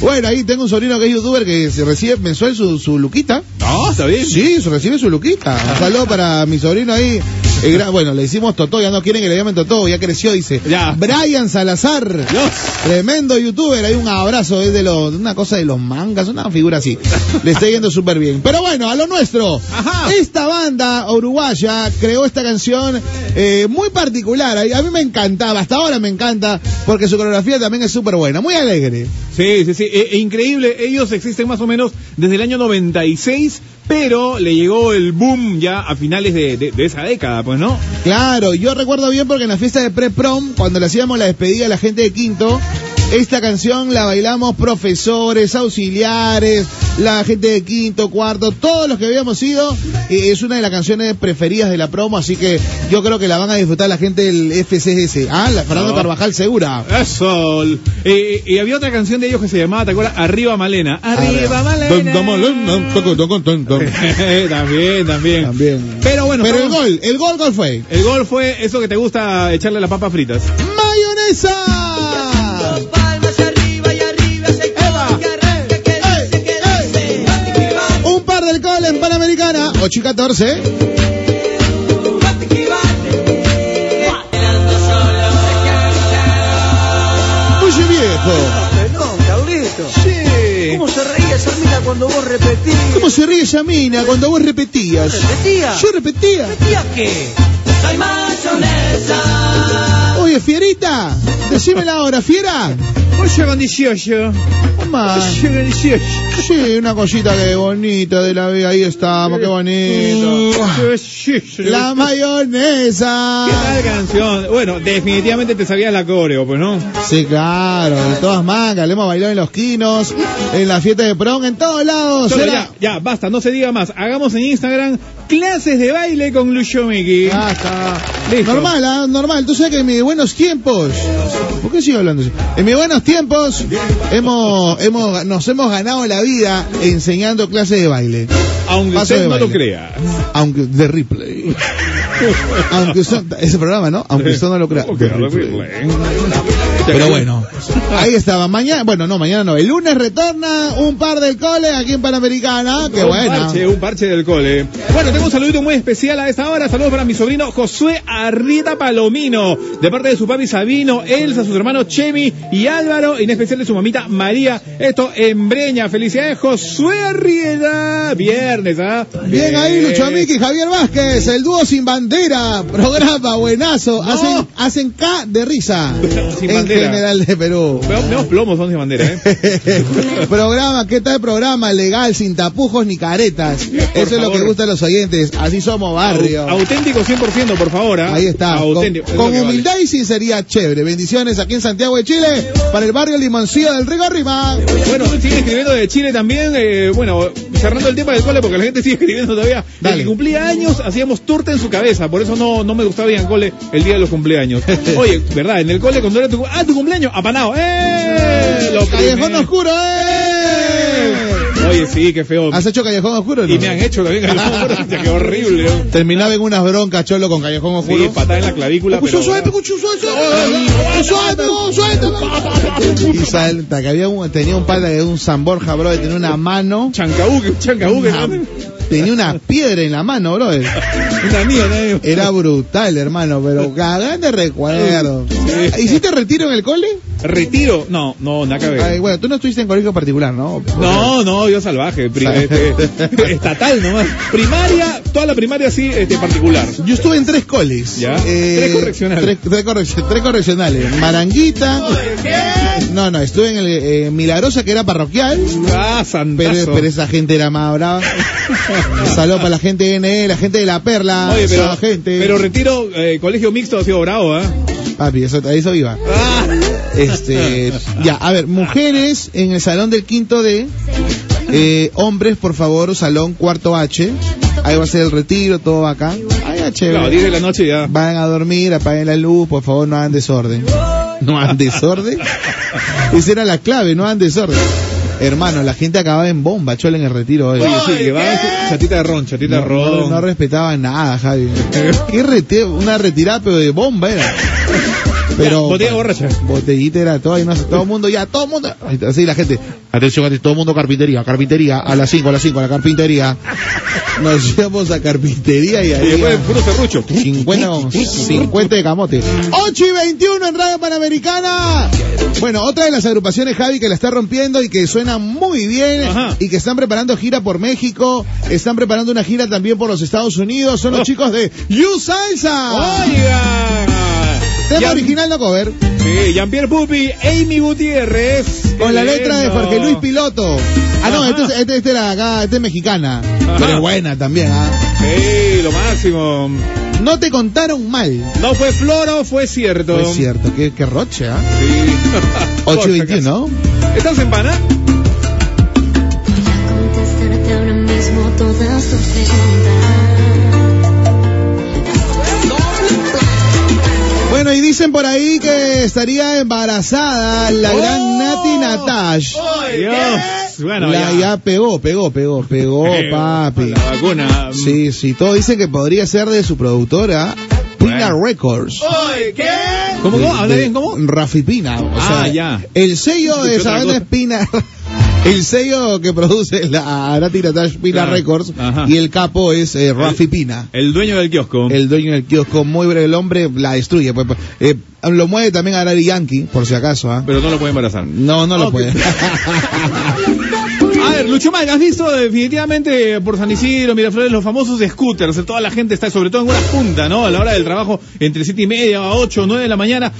Bueno, ahí tengo un sobrino que es youtuber que se recibe mensual su, su luquita. No, está bien. Sí, se recibe su luquita. Un saludo para mi sobrino ahí. El gran- bueno, le decimos Totó, ya no quieren que le llamen Totó, ya creció, dice. Ya. Brian Salazar. Tremendo youtuber, hay un abrazo, es de una cosa de los mangas, una figura así. Le está yendo súper bien. Pero bueno, a lo nuestro. Esta banda uruguaya creó esta canción eh, muy particular. A a mí me encantaba, hasta ahora me encanta, porque su coreografía también es súper buena, muy alegre. Sí, sí, sí. E- e increíble. Ellos existen más o menos desde el año 96, pero le llegó el boom ya a finales de, esa década, pues, ¿no? Claro, yo recuerdo bien porque en la fiesta de pre-prom, cuando le hacíamos la despedida a la gente de quinto, esta canción la bailamos profesores, auxiliares, la gente de quinto, cuarto, todos los que habíamos ido. es una de las canciones preferidas de la promo, así que yo creo que la van a disfrutar la gente del FCS. Ah, la Fernando No. Carvajal segura. Eso. Eh, y había otra canción de ellos que se llamaba, ¿te acuerdas? Arriba Malena. Arriba Malena. también, también. También. Pero bueno, Pero el gol, el gol, ¿cuál fue? El gol fue eso que te gusta echarle las papas fritas. ¡Mayonesa! 8 y 14. Oye viejo, Carlito. Sí. ¿Cómo se reía esa mina cuando vos repetías? ¿cómo se ríe esa mina cuando vos repetías? ¿Repetía? Yo repetía. ¿Repetía qué? Soy mayonesa. Oye, fierita, decime la hora, fiera. 8 con 18. Mamá. 8 con 18. Sí, una cosita que bonita de la vida, ahí estamos, qué bonito. La mayonesa. ¿Qué tal canción? Bueno, definitivamente te sabías la coreo, pues, ¿no? Sí, claro, de todas mangas, le hemos bailado en los quinos, en la fiesta de prom, en todos lados. Solo ya, ya, basta, no se diga más. Hagamos en Instagram clases de baile con Lucio Miki. Ya está. Listo. Normal, ¿ah? normal. Tú sabes que en mis buenos tiempos. ¿Por qué sigo hablando así? En mis buenos tiempos hemos, hemos, nos hemos ganado la vida enseñando clases de baile. Aunque Paso usted no lo crea. Aunque de replay. Aunque usted, ese programa, ¿no? Aunque usted no lo crea. de replay. Pero bueno, ahí estaba. Mañana, bueno, no, mañana no. El lunes retorna un par del cole aquí en Panamericana. Qué un parche, un parche del cole. Bueno, tengo un saludito muy especial a esta hora. Saludos para mi sobrino Josué Arrieta Palomino, de parte de su papi Sabino, Elsa, sus hermanos Chemi y Álvaro, y en especial de su mamita María. Esto en Breña. Felicidades, Josué Arrieta. Viernes, ¿ah? Bien ahí, Lucho Miki, Javier Vázquez, el dúo sin bandera, programa buenazo, hacen, hacen K de risa Sin en bandera. General de Perú. Vemos plomos, son de bandera, ¿eh? programa, ¿qué tal programa? Legal, sin tapujos ni caretas. Eso es lo que gusta a los oyentes, así somos barrio. Auténtico 100%, por favor. ¿ah? Ahí está, con, Auténtico. con vale. humildad y sinceridad, chévere. Bendiciones aquí en Santiago de Chile, para el barrio Limoncillo del Rigo Rima. Bueno, sigue escribiendo de Chile también. eh, bueno, cerrando el tema del cole, porque la gente sigue escribiendo todavía. Dale. El que cumplía años, hacíamos torta en su cabeza. Por eso no, no me gustaba ir al cole el día de los cumpleaños. Oye, ¿verdad? En el cole, cuando era tu, ah, tu cumpleaños, apanado. ¡Eh! Lo Callejón. Oscuro, ¡eh! Oye, sí, qué feo. ¿Has hecho Callejón Oscuro? no? Y me han hecho también Callejón Oscuro. Qué horrible. ¿no? Terminaba en unas broncas, cholo, con Callejón Oscuro. Sí, patada en la clavícula. Pero, suave. Y salta, que había un, tenía un pata de un San Borja, bro, que tenía una mano. Chancabuque, chancabuque. Tenía una piedra en la mano, bro. Una mía, ¿no? Era brutal, hermano, pero cagán de recuerdo. ¿Hiciste retiro en el cole? Retiro. No, no, nada que ver. Ay, bueno, tú no estuviste en colegio particular, ¿no? No, no, yo salvaje, este, estatal nomás. Primaria, toda la primaria sí, este, particular. Yo estuve en tres coles. Ya. Eh, Tres correccionales. Tres, tres correc- tres correccionales. Maranguita. No, no, estuve en el eh, Milagrosa, que era parroquial. Ah. Pero, pero esa gente era más brava. Saludos para la gente de NE, la gente de La Perla. Oye, pero, gente. pero retiro, eh, colegio mixto ha sido bravo, ¿ah? Papi, eso, a eso iba. Este, ya, a ver, mujeres en el salón del quinto D, eh, hombres, por favor, salón cuarto H. Ahí va a ser el retiro, todo acá. Ay, chévere. Claro, 10 de la noche ya. Vayan a dormir, apaguen la luz, por favor, no hagan desorden. No hagan desorden. Esa era la clave, no hagan desorden. Hermano, la gente acababa en bomba, chola en el retiro hoy. Oye, sí, su chatita de ron, chatita de No, ron. no, no respetaban nada, Javi. Qué rete- una retirada, pero de bomba era. Pero botella borracha. botellita era todo, y no todo el mundo ya, todo el mundo. Así la gente, atención, atención, todo el mundo carpintería, carpintería, a las 5, a las 5, a la carpintería. Nos íbamos a carpintería y Y ahí. después puro serrucho. 50, 50 de camote. 8 y 21 en Radio Panamericana. Bueno, otra de las agrupaciones, Javi, que la está rompiendo y que suena muy bien Ajá. y que están preparando gira por México, están preparando una gira también por los Estados Unidos, son los Oh. chicos de You Salsa. Oiga. Tema Jean- original no cover, Sí, Jean-Pierre Pupi, Amy Gutiérrez. con la Qué letra de. Jorge Luis Piloto. Ah, no, Ajá. este, es- este, este era acá, este es mexicana, pero es buena también, ¿ah? Sí, lo máximo. No te contaron mal. No fue floro, fue cierto. Es cierto, qué, qué roche, ¿ah? Sí. 8 y Por si 21, ¿no? acaso. ¿Estás en pana? Contestarte ahora mismo todas tus preguntas. Bueno, y dicen por ahí que estaría embarazada la Oh. gran Nati Natash. Dios. Bueno, La- ya. ya pegó, pegó, pegó, pegó, papi. La vacuna. Sí, sí, todo dicen que podría ser de su productora, Pina Records. ¿Qué? ¿Cómo, cómo? ¿Habla bien? ¿Cómo? Rafi Pina. O Ah, sea, ya. El sello de esa banda es Pina. El sello que produce la Nati Natash Pina Claro. Records Ajá. y el capo es eh, Rafi Pina. El dueño del kiosco. El dueño del kiosco, muy breve, el hombre la destruye. Pues, pues, eh, lo mueve también a Daddy Yankee, por si acaso. ¿ah? Pero no lo puede embarazar. No, no lo puede. Lucho Mal, ¿has visto definitivamente por San Isidro, Miraflores, los famosos scooters? Toda la gente está, sobre todo en una punta, ¿no? A la hora del trabajo, entre siete y media, a 8, 9 de la mañana.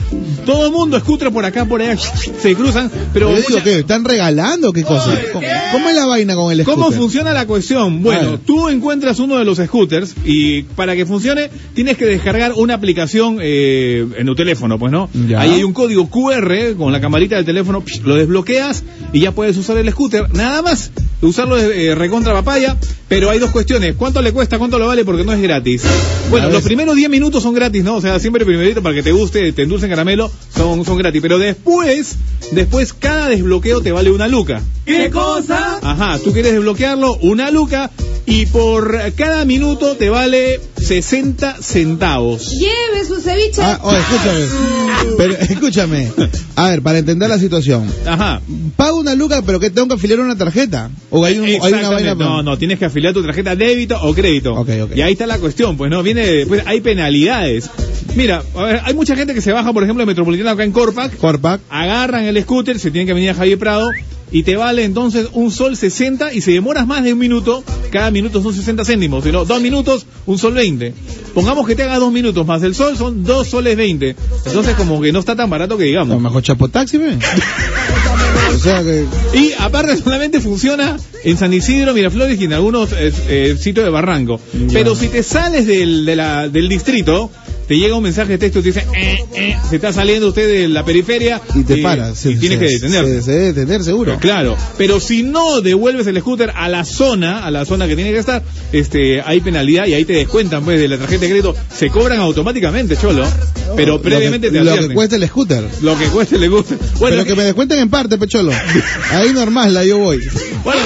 Todo el mundo scooter por acá, por allá, se cruzan. Pero Yo digo, mucha- ¿qué? ¿Están regalando? ¿Qué cosa? ¿Cómo, cómo es la vaina con el ¿Cómo scooter? funciona la cuestión? Bueno, tú encuentras uno de los scooters y para que funcione tienes que descargar una aplicación eh, en tu teléfono, pues, ¿no? Ya. Ahí hay un código QR con la camarita del teléfono, psh, lo desbloqueas y ya puedes usar el scooter. Nada más, usarlo es eh, recontra papaya, pero hay dos cuestiones. ¿Cuánto le cuesta? ¿Cuánto lo vale? Porque no es gratis. Bueno, los primeros 10 minutos son gratis, ¿no? O sea, siempre primerito para que te guste, te endulcen caramelo, son, son gratis. Pero después, después cada desbloqueo te vale una luca. ¿Qué cosa? Ajá, tú quieres desbloquearlo, una luca, y por cada minuto te vale 60 centavos. Lleve su ceviche. Ah, escúchame. Pero, escúchame. A ver, para entender la situación. Ajá. Pago una luca, pero que tengo que afiliar una tarjeta. O hay, un- hay una vaina. No, no, tienes que afiliar tu tarjeta débito o crédito. Ok, ok. Y ahí está la cuestión, pues no, viene, pues hay penalidades. Mira, a ver, hay mucha gente que se baja, por ejemplo, de Metropolitana acá en Corpac, Corpac. agarran el scooter, se tienen que venir a Javier Prado y te vale entonces un sol 60 y si demoras más de un minuto, cada minuto son 60 céntimos, sino dos minutos, un sol 20. Pongamos que te haga dos minutos más el sol, son dos soles 20. Entonces como que no está tan barato que digamos. mejor chapotaxi. O sea que. Y aparte solamente funciona en San Isidro, Miraflores y en algunos eh, eh, sitios de Barranco. Pero si te sales del, de la- del distrito, te llega un mensaje de texto y te dice, eh, eh, se está saliendo usted de la periferia Y te paras. y tienes que detenerte. Se, debe detener, seguro. Claro, pero si no devuelves el scooter a la zona, a la zona que tiene que estar, este, hay penalidad y ahí te descuentan pues de la tarjeta de crédito, se cobran automáticamente, cholo. Pero previamente lo que, te lo que cuesta el scooter. Lo que cueste le gusta. Bueno, pero que me descuenten en parte, pecholo. Ahí normal, la yo voy. Bueno,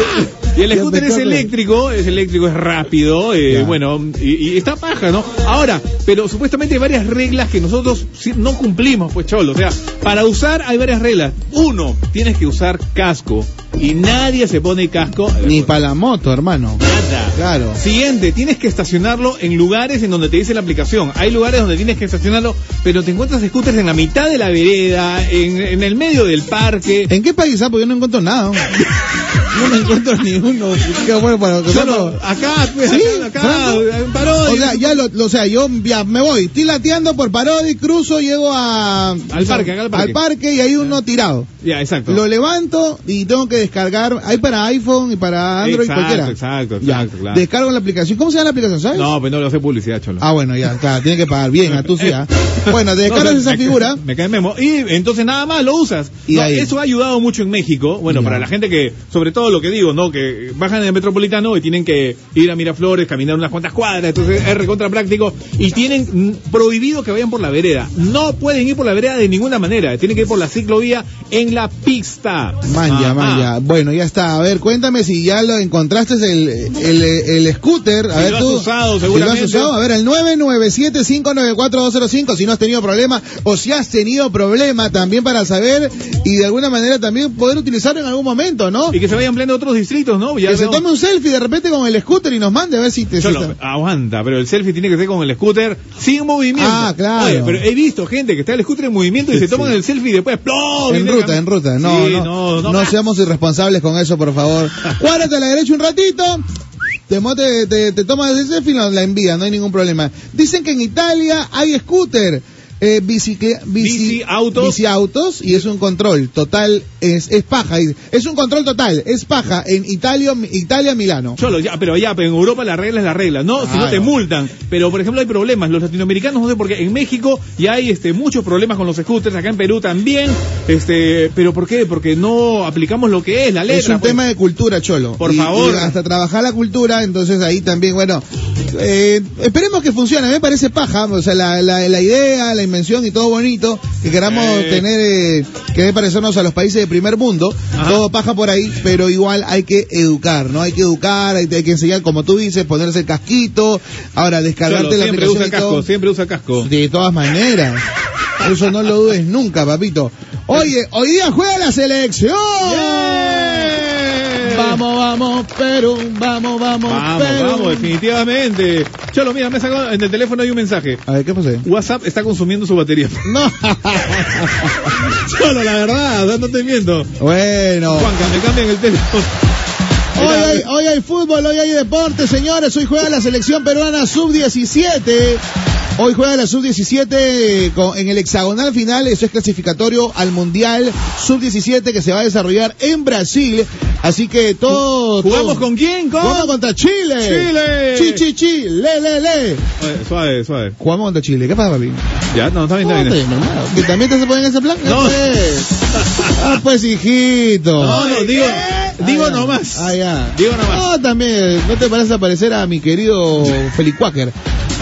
y el scooter es eléctrico, es eléctrico, es rápido, eh, bueno, y, y está paja, ¿no? Ahora, pero supuestamente hay varias reglas que nosotros no cumplimos, pues cholo. O sea, para usar hay varias reglas. Uno, tienes que usar casco. Y nadie se pone casco. Ni para la moto, hermano. Nada. Claro. Siguiente, tienes que estacionarlo en lugares en donde te dice la aplicación. Hay lugares donde tienes que estacionarlo, pero te encuentras scooters en la mitad de la vereda, en, en el medio del parque. ¿En qué país? Ah, porque yo no encuentro nada. No me encuentro ni uno. Qué bueno para que Solo acá, pues, ¿Sí? acá, acá, Parodi. O sea, ya lo, lo- o sea, yo ya me voy, estoy lateando por Parodi, cruzo, llego a Al parque, acá al parque. parque y hay uno tirado. Ya, exacto. Lo levanto y tengo que descargar, hay para iPhone y para Android exacto, cualquiera. exacto, Ya. exacto, claro. Descargo la aplicación. ¿Cómo se llama la aplicación, sabes? No, pues no lo hace publicidad, cholo. Ah, bueno, ya, claro, tiene que pagar bien, a tu sí. Bueno, descargas No, esa me- figura. Me cae memo. Y entonces nada más lo usas. Y No, ahí. Eso ha ayudado mucho en México. Bueno, Ya. para la gente que, sobre todo lo que digo, ¿no? Que bajan en el metropolitano y tienen que ir a Miraflores, caminar unas cuantas cuadras. Entonces es recontra práctico. Y tienen prohibido que vayan por la vereda. No pueden ir por la vereda de ninguna manera. Tienen que ir por la ciclovía en la pista. Man, ya, man, Ajá. Ya. Bueno, ya está. A ver, cuéntame si ya lo encontraste el, el, el scooter. A Si ver lo has tú. usado, si lo has usado, a ver, el 997-594-205, si no has tenido problema o si has tenido problema también para saber y de alguna manera también poder utilizarlo en algún momento, ¿no? Y que se vayan pleno a otros distritos, ¿no? Ya que se tome un selfie de repente con el scooter y nos mande a ver si te... Cholo, está- aguanta, pero el selfie tiene que ser con el scooter sin movimiento. Ah, claro. Oye, pero he visto gente que está el scooter en movimiento y se toman el selfie y después ¡plum! En ruta, en ruta. No, Sí, no, no, no, no seamos irresponsables con eso, por favor. Cuádrate a la derecha un ratito. Te, te, te, te tomas y nos la envía, no hay ningún problema. Dicen que en Italia hay scooter, eh, bicicle- bici, Bici autos. bici autos y es un control total, es, es paja. Es un control total, es paja en Italia, Italia, Milano. Cholo, ya, pero ya, pero en Europa la regla es la regla, ¿no? Si no te Claro. multan. Pero, por ejemplo, hay problemas. Los latinoamericanos, no sé por qué, en México ya hay este, muchos problemas con los scooters, acá en Perú también. Este, pero ¿por qué? Porque no aplicamos lo que es la letra. es un pues. tema de cultura, Cholo. Por Y- favor. y hasta trabajar la cultura, entonces ahí también, bueno, eh, esperemos que funcione. A mí me parece paja, o sea, la, la, la idea, la invención y todo bonito, que queramos Eh. tener, eh, que parecernos a los países de primer mundo, todo paja por ahí, pero igual hay que educar, ¿no? Hay que educar, hay, hay que enseñar, como tú dices, ponerse el casquito, ahora descargarte Cholo, la siempre aplicación usa casco, siempre usa casco. De todas maneras. Eso no lo dudes nunca, papito. Oye, hoy día juega la selección. Vamos, vamos, Perú, vamos, vamos, Vamos, Perú. vamos, definitivamente. Cholo, mira, me sacó en el teléfono hay un mensaje. A ver, ¿qué pasó? WhatsApp está consumiendo su batería. No. Cholo, la verdad, no te miento. Bueno. Juanca, me cambian el teléfono. Hoy hay, hoy hay fútbol, hoy hay deporte, señores. Hoy juega la selección peruana sub-17. Hoy juega la sub-17 con- en el hexagonal final. Eso es clasificatorio al mundial sub-17 que se va a desarrollar en Brasil. Así que todo. ¿Jugamos todo- con quién? Con Jugamos contra Chile. Chile. Chi, chi, chi. Le, le, le. Oye, suave, suave. Jugamos contra Chile. ¿Qué pasa, papi? Ya, no, está bien, está bien. está bien, hermano. ¿Que también te se ponen en ese plan? No. Ah, pues, hijito. No, no, digo, digo Ah, ya. nomás. Ah, ya. Digo nomás. No, también, ¿no te parece aparecer a mi querido Felicuáquer?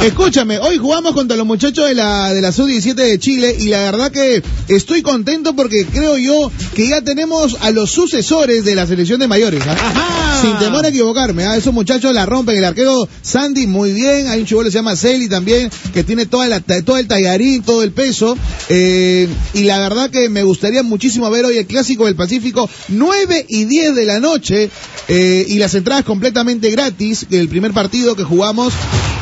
Escúchame, hoy jugamos contra los muchachos de la, de la Sub-17 de Chile y la verdad que estoy contento porque creo yo que ya tenemos a los sucesores de la selección de mayores. ¿ah? Sin temor a equivocarme, ¿ah? esos muchachos la rompen. El arquero Sandy muy bien, hay un chivolo que se llama Celi también, que tiene toda la, todo el tallarín, todo el peso. eh, y la verdad que me gustaría muchísimo ver hoy el Clásico del Pacífico, 9 y 10 de la noche, eh, y las entradas completamente gratis. El primer partido que jugamos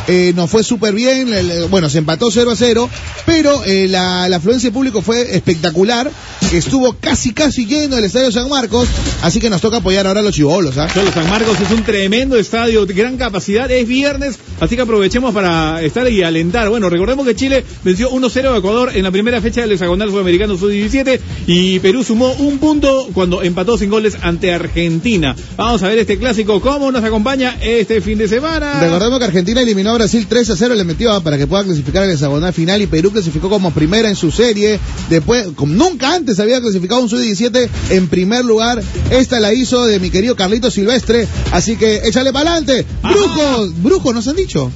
eh, nos fue súper bien, el- bueno, se empató 0 a 0, pero eh, la, la afluencia de público fue espectacular, estuvo casi casi lleno el Estadio San Marcos, así que nos toca apoyar ahora a los chivolos, ¿ah? San Marcos es un tremendo estadio, de gran capacidad, es viernes, así que aprovechemos para estar y alentar. Bueno, recordemos que Chile venció 1-0 a Ecuador en la primera fecha del hexagonal sudamericano sub-17 y Perú sumó un punto cuando empató sin goles ante Argentina. Vamos a ver este clásico, cómo nos acompaña este fin de semana. Recordemos que Argentina eliminó a Brasil 3 a 0, le metió ah, para que pueda clasificar al hexagonal final y Perú clasificó como primera en su serie. Después, como nunca antes había clasificado un sub-17 en primer lugar. Esta la hizo de mi querido Carlito Silvestre. Así que échale para adelante. Brujos, brujos nos han dicho.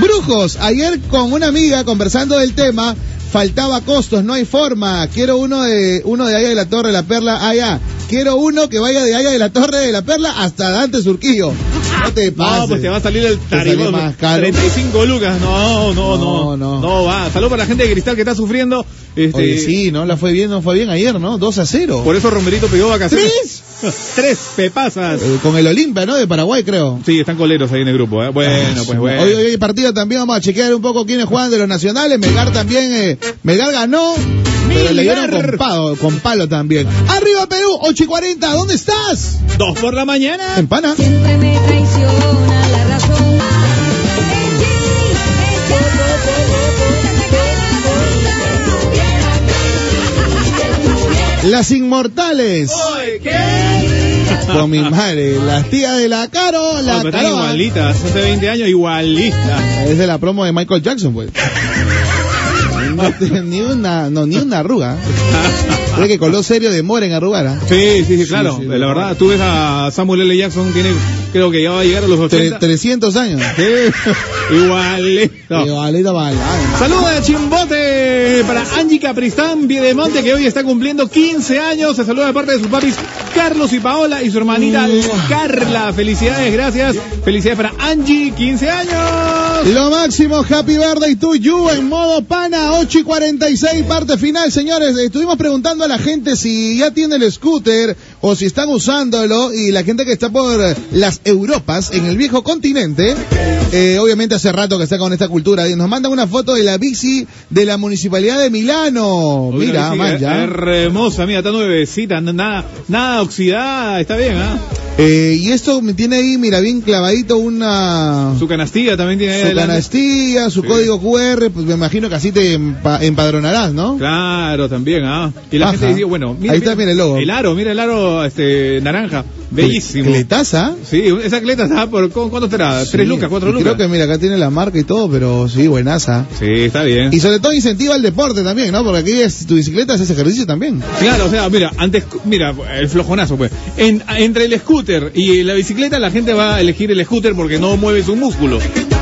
Brujos, ayer con una amiga conversando del tema, faltaba costos, no hay forma. Quiero uno de uno de Haya de la Torre de la Perla, allá. Quiero uno que vaya de Haya de la Torre de la Perla hasta Dante Surquillo. No te pases. No, pues te va a salir el tarifón. más caro. 35 lucas. No, no, no. No, No, va. Salud para la gente de Cristal que está sufriendo. Este, Oye, sí, no la fue bien, no fue bien ayer, ¿no? 2 a 0. Por eso Romerito pidió vacaciones. Tres pepasas. Eh, con el Olimpia, ¿no? De Paraguay, creo. Sí, están coleros ahí en el grupo. ¿eh? Bueno, pues bueno. Hoy, hoy partido también, vamos a chequear un poco quiénes juegan de los nacionales. Melgar también, eh, Melgar ganó, pero le dieron con palo, con palo también. Arriba Perú, 8 y 40, ¿dónde estás? Dos por la mañana. En Pana. Siempre me traiciona la razón. Las inmortales. Con mi madre, las tías de la Caro, la No, Caroa. igualitas. Hace 20 años igualitas. Es de la promo de Michael Jackson, pues. No, ni una, no, ni una arruga. Cree que con lo serio demora en arrugar, ¿ah? Sí, sí, sí, claro. la verdad, tú ves a Samuel L. Jackson, tiene, creo que ya va a llegar a los Tre- 80. 300 años. Sí, Ay, Saludos de Chimbote para Angie Capristán Piedemonte, que hoy está cumpliendo 15 años. Se saluda de parte de sus papis Carlos y Paola y su hermanita Carla. Felicidades, gracias. Felicidades para Angie, 15 años. Lo máximo, Happy Birthday to you en modo pana, 8 y 46, parte final, señores. Estuvimos preguntando a la gente si ya tiene el scooter o si están usándolo y la gente que está por las Europas, en el viejo continente, eh, obviamente hace rato que está con esta cultura, nos mandan una foto de la bici de la municipalidad de Milano. Mira, man, ya. hermosa, mira, está nuevecita, nada, nada oxidada, está bien, ¿ah? Eh, y esto me tiene ahí, mira, bien clavadito una... Su canastilla también tiene ahí Su adelante. canastilla, su Sí. código QR, pues me imagino que así te empa- empadronarás, ¿no? Claro, también, ¿ah? Y la gente dice, bueno, mira, Ahí está, mira el logo. El aro, mira el aro este, naranja, bellísimo. ¿Cletaza? Sí, esa cleta está por, ¿cu- ¿cuánto estará? ¿Tres lucas, cuatro Y lucas? Creo que mira, acá tiene la marca y todo, pero sí, buenaza. Sí, está bien. Y sobre todo incentiva el deporte también, ¿no? Porque aquí es, tu bicicleta haces ejercicio también. Claro, o sea, mira, antes, mira, el flojonazo, pues. En- entre el scooter y la bicicleta, la gente va a elegir el scooter porque no mueve su músculo,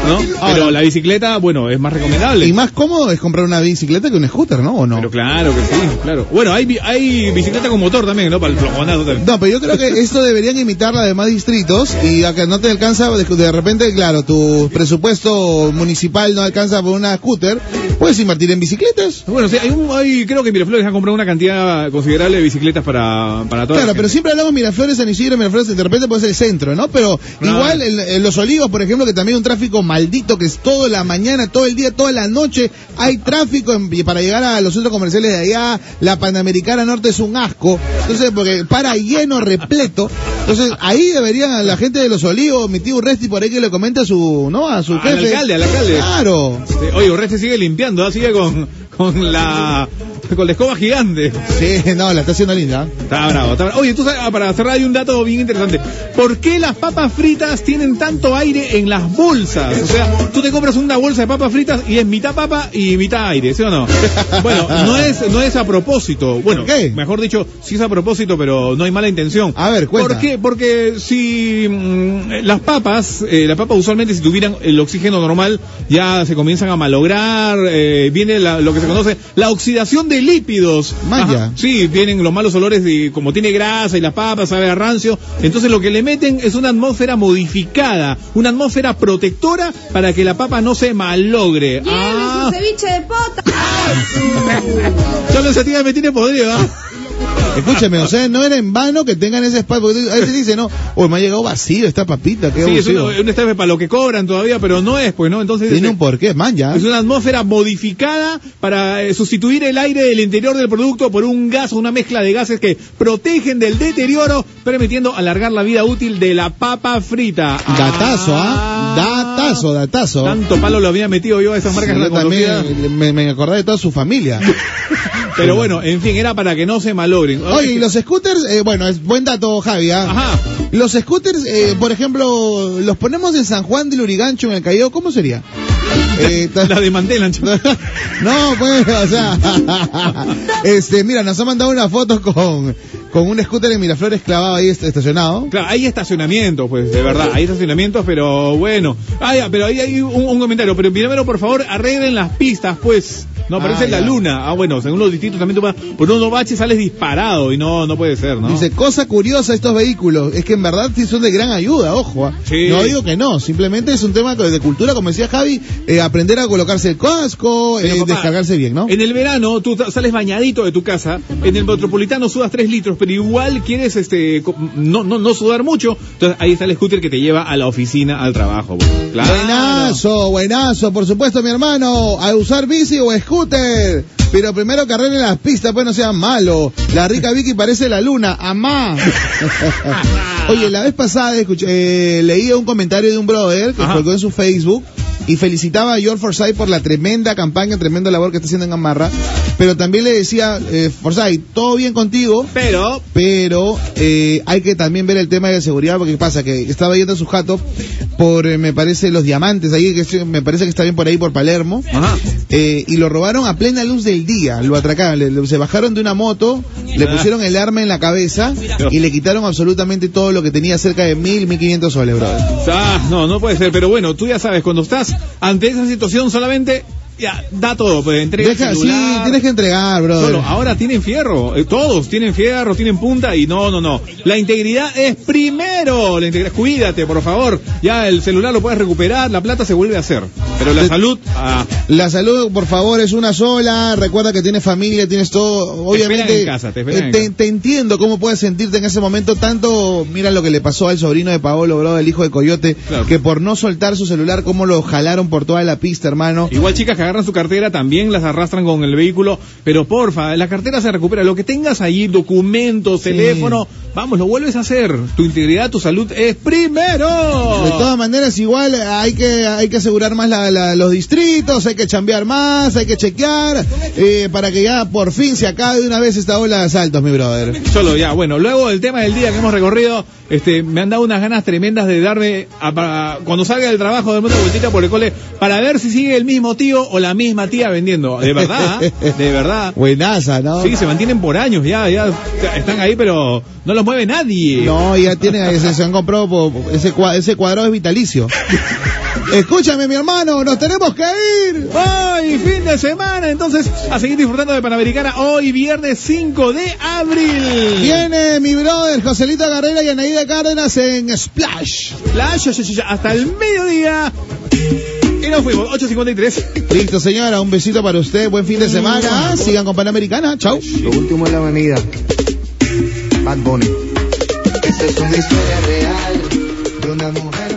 ¿no? Pero la bicicleta, bueno, es más recomendable. Y más cómodo es comprar una bicicleta que un scooter, ¿no? ¿O no? Pero claro que sí, claro. Bueno, hay, hay bicicleta con motor también, ¿no? Para el flojonazo también. No, pero yo creo que esto deberían imitar la de más distritos y a que no te alcanza, de, de repente, claro, tu presupuesto municipal no alcanza por una scooter, puedes invertir en bicicletas. Bueno, sí, hay, un, hay creo que Miraflores han comprado una cantidad considerable de bicicletas para, para toda Claro, la pero siempre hablamos Miraflores, San Isidro, Miraflores, de repente puede ser el centro, ¿no? Pero Claro. igual en, en Los Olivos, por ejemplo, que también hay un tráfico maldito, que es toda la mañana, todo el día, toda la noche, hay tráfico en- para llegar a los centros comerciales de allá, la Panamericana Norte es un asco, entonces, porque para lleno, repleto, entonces ahí deberían a la gente de Los Olivos, mi tío Urresti por ahí que le comente a su, ¿no? A su Al jefe. alcalde, al alcalde. Claro. Sí, Oye, Urresti sigue limpiando, ¿ah? sigue con, con la con la escoba gigante. Sí, no, la está haciendo linda. Está bravo, está bravo. Oye, tú sabes, ah, para cerrar hay un dato bien interesante. ¿Por qué las papas fritas tienen tanto aire en las bolsas? O sea, tú te compras una bolsa de papas fritas y es mitad papa y mitad aire, ¿sí o no? Bueno, no es, no es a propósito. Bueno, mejor dicho, sí es a propósito, pero no hay mala intención. A ver, cuenta. ¿Por qué? Porque si mm, las papas, eh, las papas usualmente si tuvieran el oxígeno normal, ya se comienzan a malograr, eh, viene la- lo que se conoce la oxidación de lípidos. Maya. Ajá. Sí, vienen los malos olores de como tiene grasa y las papas sabe a rancio. Entonces lo que le meten es una atmósfera modificada, una atmósfera protectora para que la papa no se malogre. Ah, ceviche de pota. solo tía me tiene podrido, ¿ah? Escúcheme, o sea, no era en vano que tengan ese espacio, porque a veces dice, no, hoy me ha llegado vacío esta papita, qué Sí, es una estafa para lo que cobran todavía, pero no es, pues, ¿no? Entonces Tiene un porqué, man, ya. es una atmósfera modificada para eh, sustituir el aire del interior del producto por un gas o una mezcla de gases que protegen del deterioro, permitiendo alargar la vida útil de la papa frita. Datazo, ¿ah? Datazo, datazo. Tanto palo lo había metido yo a esas marcas Sí, yo también me, me acordé de toda su familia. Pero bueno, en fin, era para que no se malogren. Oye, y los scooters, eh, bueno, es buen dato, Javi. ¿ah? Ajá. Los scooters, eh, por ejemplo, los ponemos en San Juan del Urigancho, en el Callao, ¿cómo sería? Eh, La desmantelan. no, pues, o sea, este, mira, nos ha mandado una foto con, con un scooter en Miraflores clavado ahí est- estacionado. Claro, hay estacionamientos, pues, de verdad, hay estacionamientos, pero bueno. Ah, ya, pero ahí hay un, un comentario. Pero primero, por favor, arreglen las pistas, pues. No, parece Ah, la ya. luna. Ah, bueno, según los distritos también tú vas por unos baches sales disparado y no, no puede ser, ¿no? Dice, cosa curiosa estos vehículos, es que en verdad sí son de gran ayuda, ojo. ah. Sí. No digo que no, simplemente es un tema de cultura, como decía Javi, eh, aprender a colocarse el casco, eh, papá, descargarse bien, ¿no? En el verano tú sales bañadito de tu casa, en el metropolitano sudas 3 litros, pero igual quieres este no, no, no sudar mucho, entonces ahí está el scooter que te lleva a la oficina, al trabajo. pues. Claro. Buenazo, buenazo, por supuesto, mi hermano, a usar bici o scooter. Pero primero que arreglen las pistas, pues no sean malos. La rica Vicky parece la luna, amá. Oye, la vez pasada escuché, eh, leí un comentario de un brother que colgó en su Facebook y felicitaba a George Forsyth por la tremenda campaña, tremenda labor que está haciendo en Gamarra. Pero también le decía, eh, Forsyth, todo bien contigo, Pero, pero eh, hay que también ver el tema de seguridad, porque ¿qué pasa? Que estaba yendo a su jato, por, eh, me parece, los diamantes, ahí que me parece que está bien por ahí, por Palermo. Eh, y lo robaron a plena luz del día, lo atracaron, le- le- se bajaron de una moto, le pusieron el arma en la cabeza y le quitaron absolutamente todo lo que tenía, cerca de mil, mil quinientos soles, brother. Ah, no, no puede ser, pero bueno, tú ya sabes, cuando estás ante esa situación solamente, ya, da todo, pues entrega el Deja, sí, tienes que entregar, brother. Solo, ahora tienen fierro, eh, todos tienen fierro, tienen punta y no, no, no. La integridad es primero, la integridad, cuídate, por favor. Ya el celular lo puedes recuperar, la plata se vuelve a hacer. Pero la salud, ah, La salud, por favor, es una sola. Recuerda que tienes familia, tienes todo. Obviamente, esperan en casa, te esperan eh, en te, casa. te entiendo cómo puedes sentirte en ese momento. Tanto, mira lo que le pasó al sobrino de Paolo, bro, el hijo de Coyote, que por no soltar su celular, cómo lo jalaron por toda la pista, hermano. Igual chicas que agarran su cartera también las arrastran con el vehículo, pero porfa, la cartera se recupera. Lo que tengas ahí, documentos, teléfono, vamos, lo vuelves a hacer. Tu integridad, tu salud es primero. De todas maneras, igual hay que hay que asegurar más la- la- los distritos, hay que chambear más, hay que chequear eh, para que ya por fin se acabe de una vez esta ola de asaltos, mi brother. Solo ya, bueno, luego del tema del día que hemos recorrido, este, me han dado unas ganas tremendas de darme, a- cuando salga del trabajo, de una vueltita por el cole, para ver si sigue el mismo tío o la misma tía vendiendo. De verdad, de verdad. Buenaza, ¿no? Sí, se mantienen por años, ya, ya están ahí, pero no los mueve nadie. No, ya tienen, se, se han comprado, po- po- ese, ese cuadrado es vitalicio. Escúchame, mi hermano, nos tenemos que ir. Hoy, fin de semana, entonces, a seguir disfrutando de Panamericana, hoy viernes 5 de abril. Viene mi brother Joselito Carrera y Anaída Cárdenas en Splash. Flash, ya, ya, ya, hasta el mediodía. Y nos fuimos, 8.53. Listo, señora, un besito para usted, buen fin de semana. Sigan con Panamericana, chau. Lo último en la avenida. Bad Bunny. Esta es una historia real de una mujer.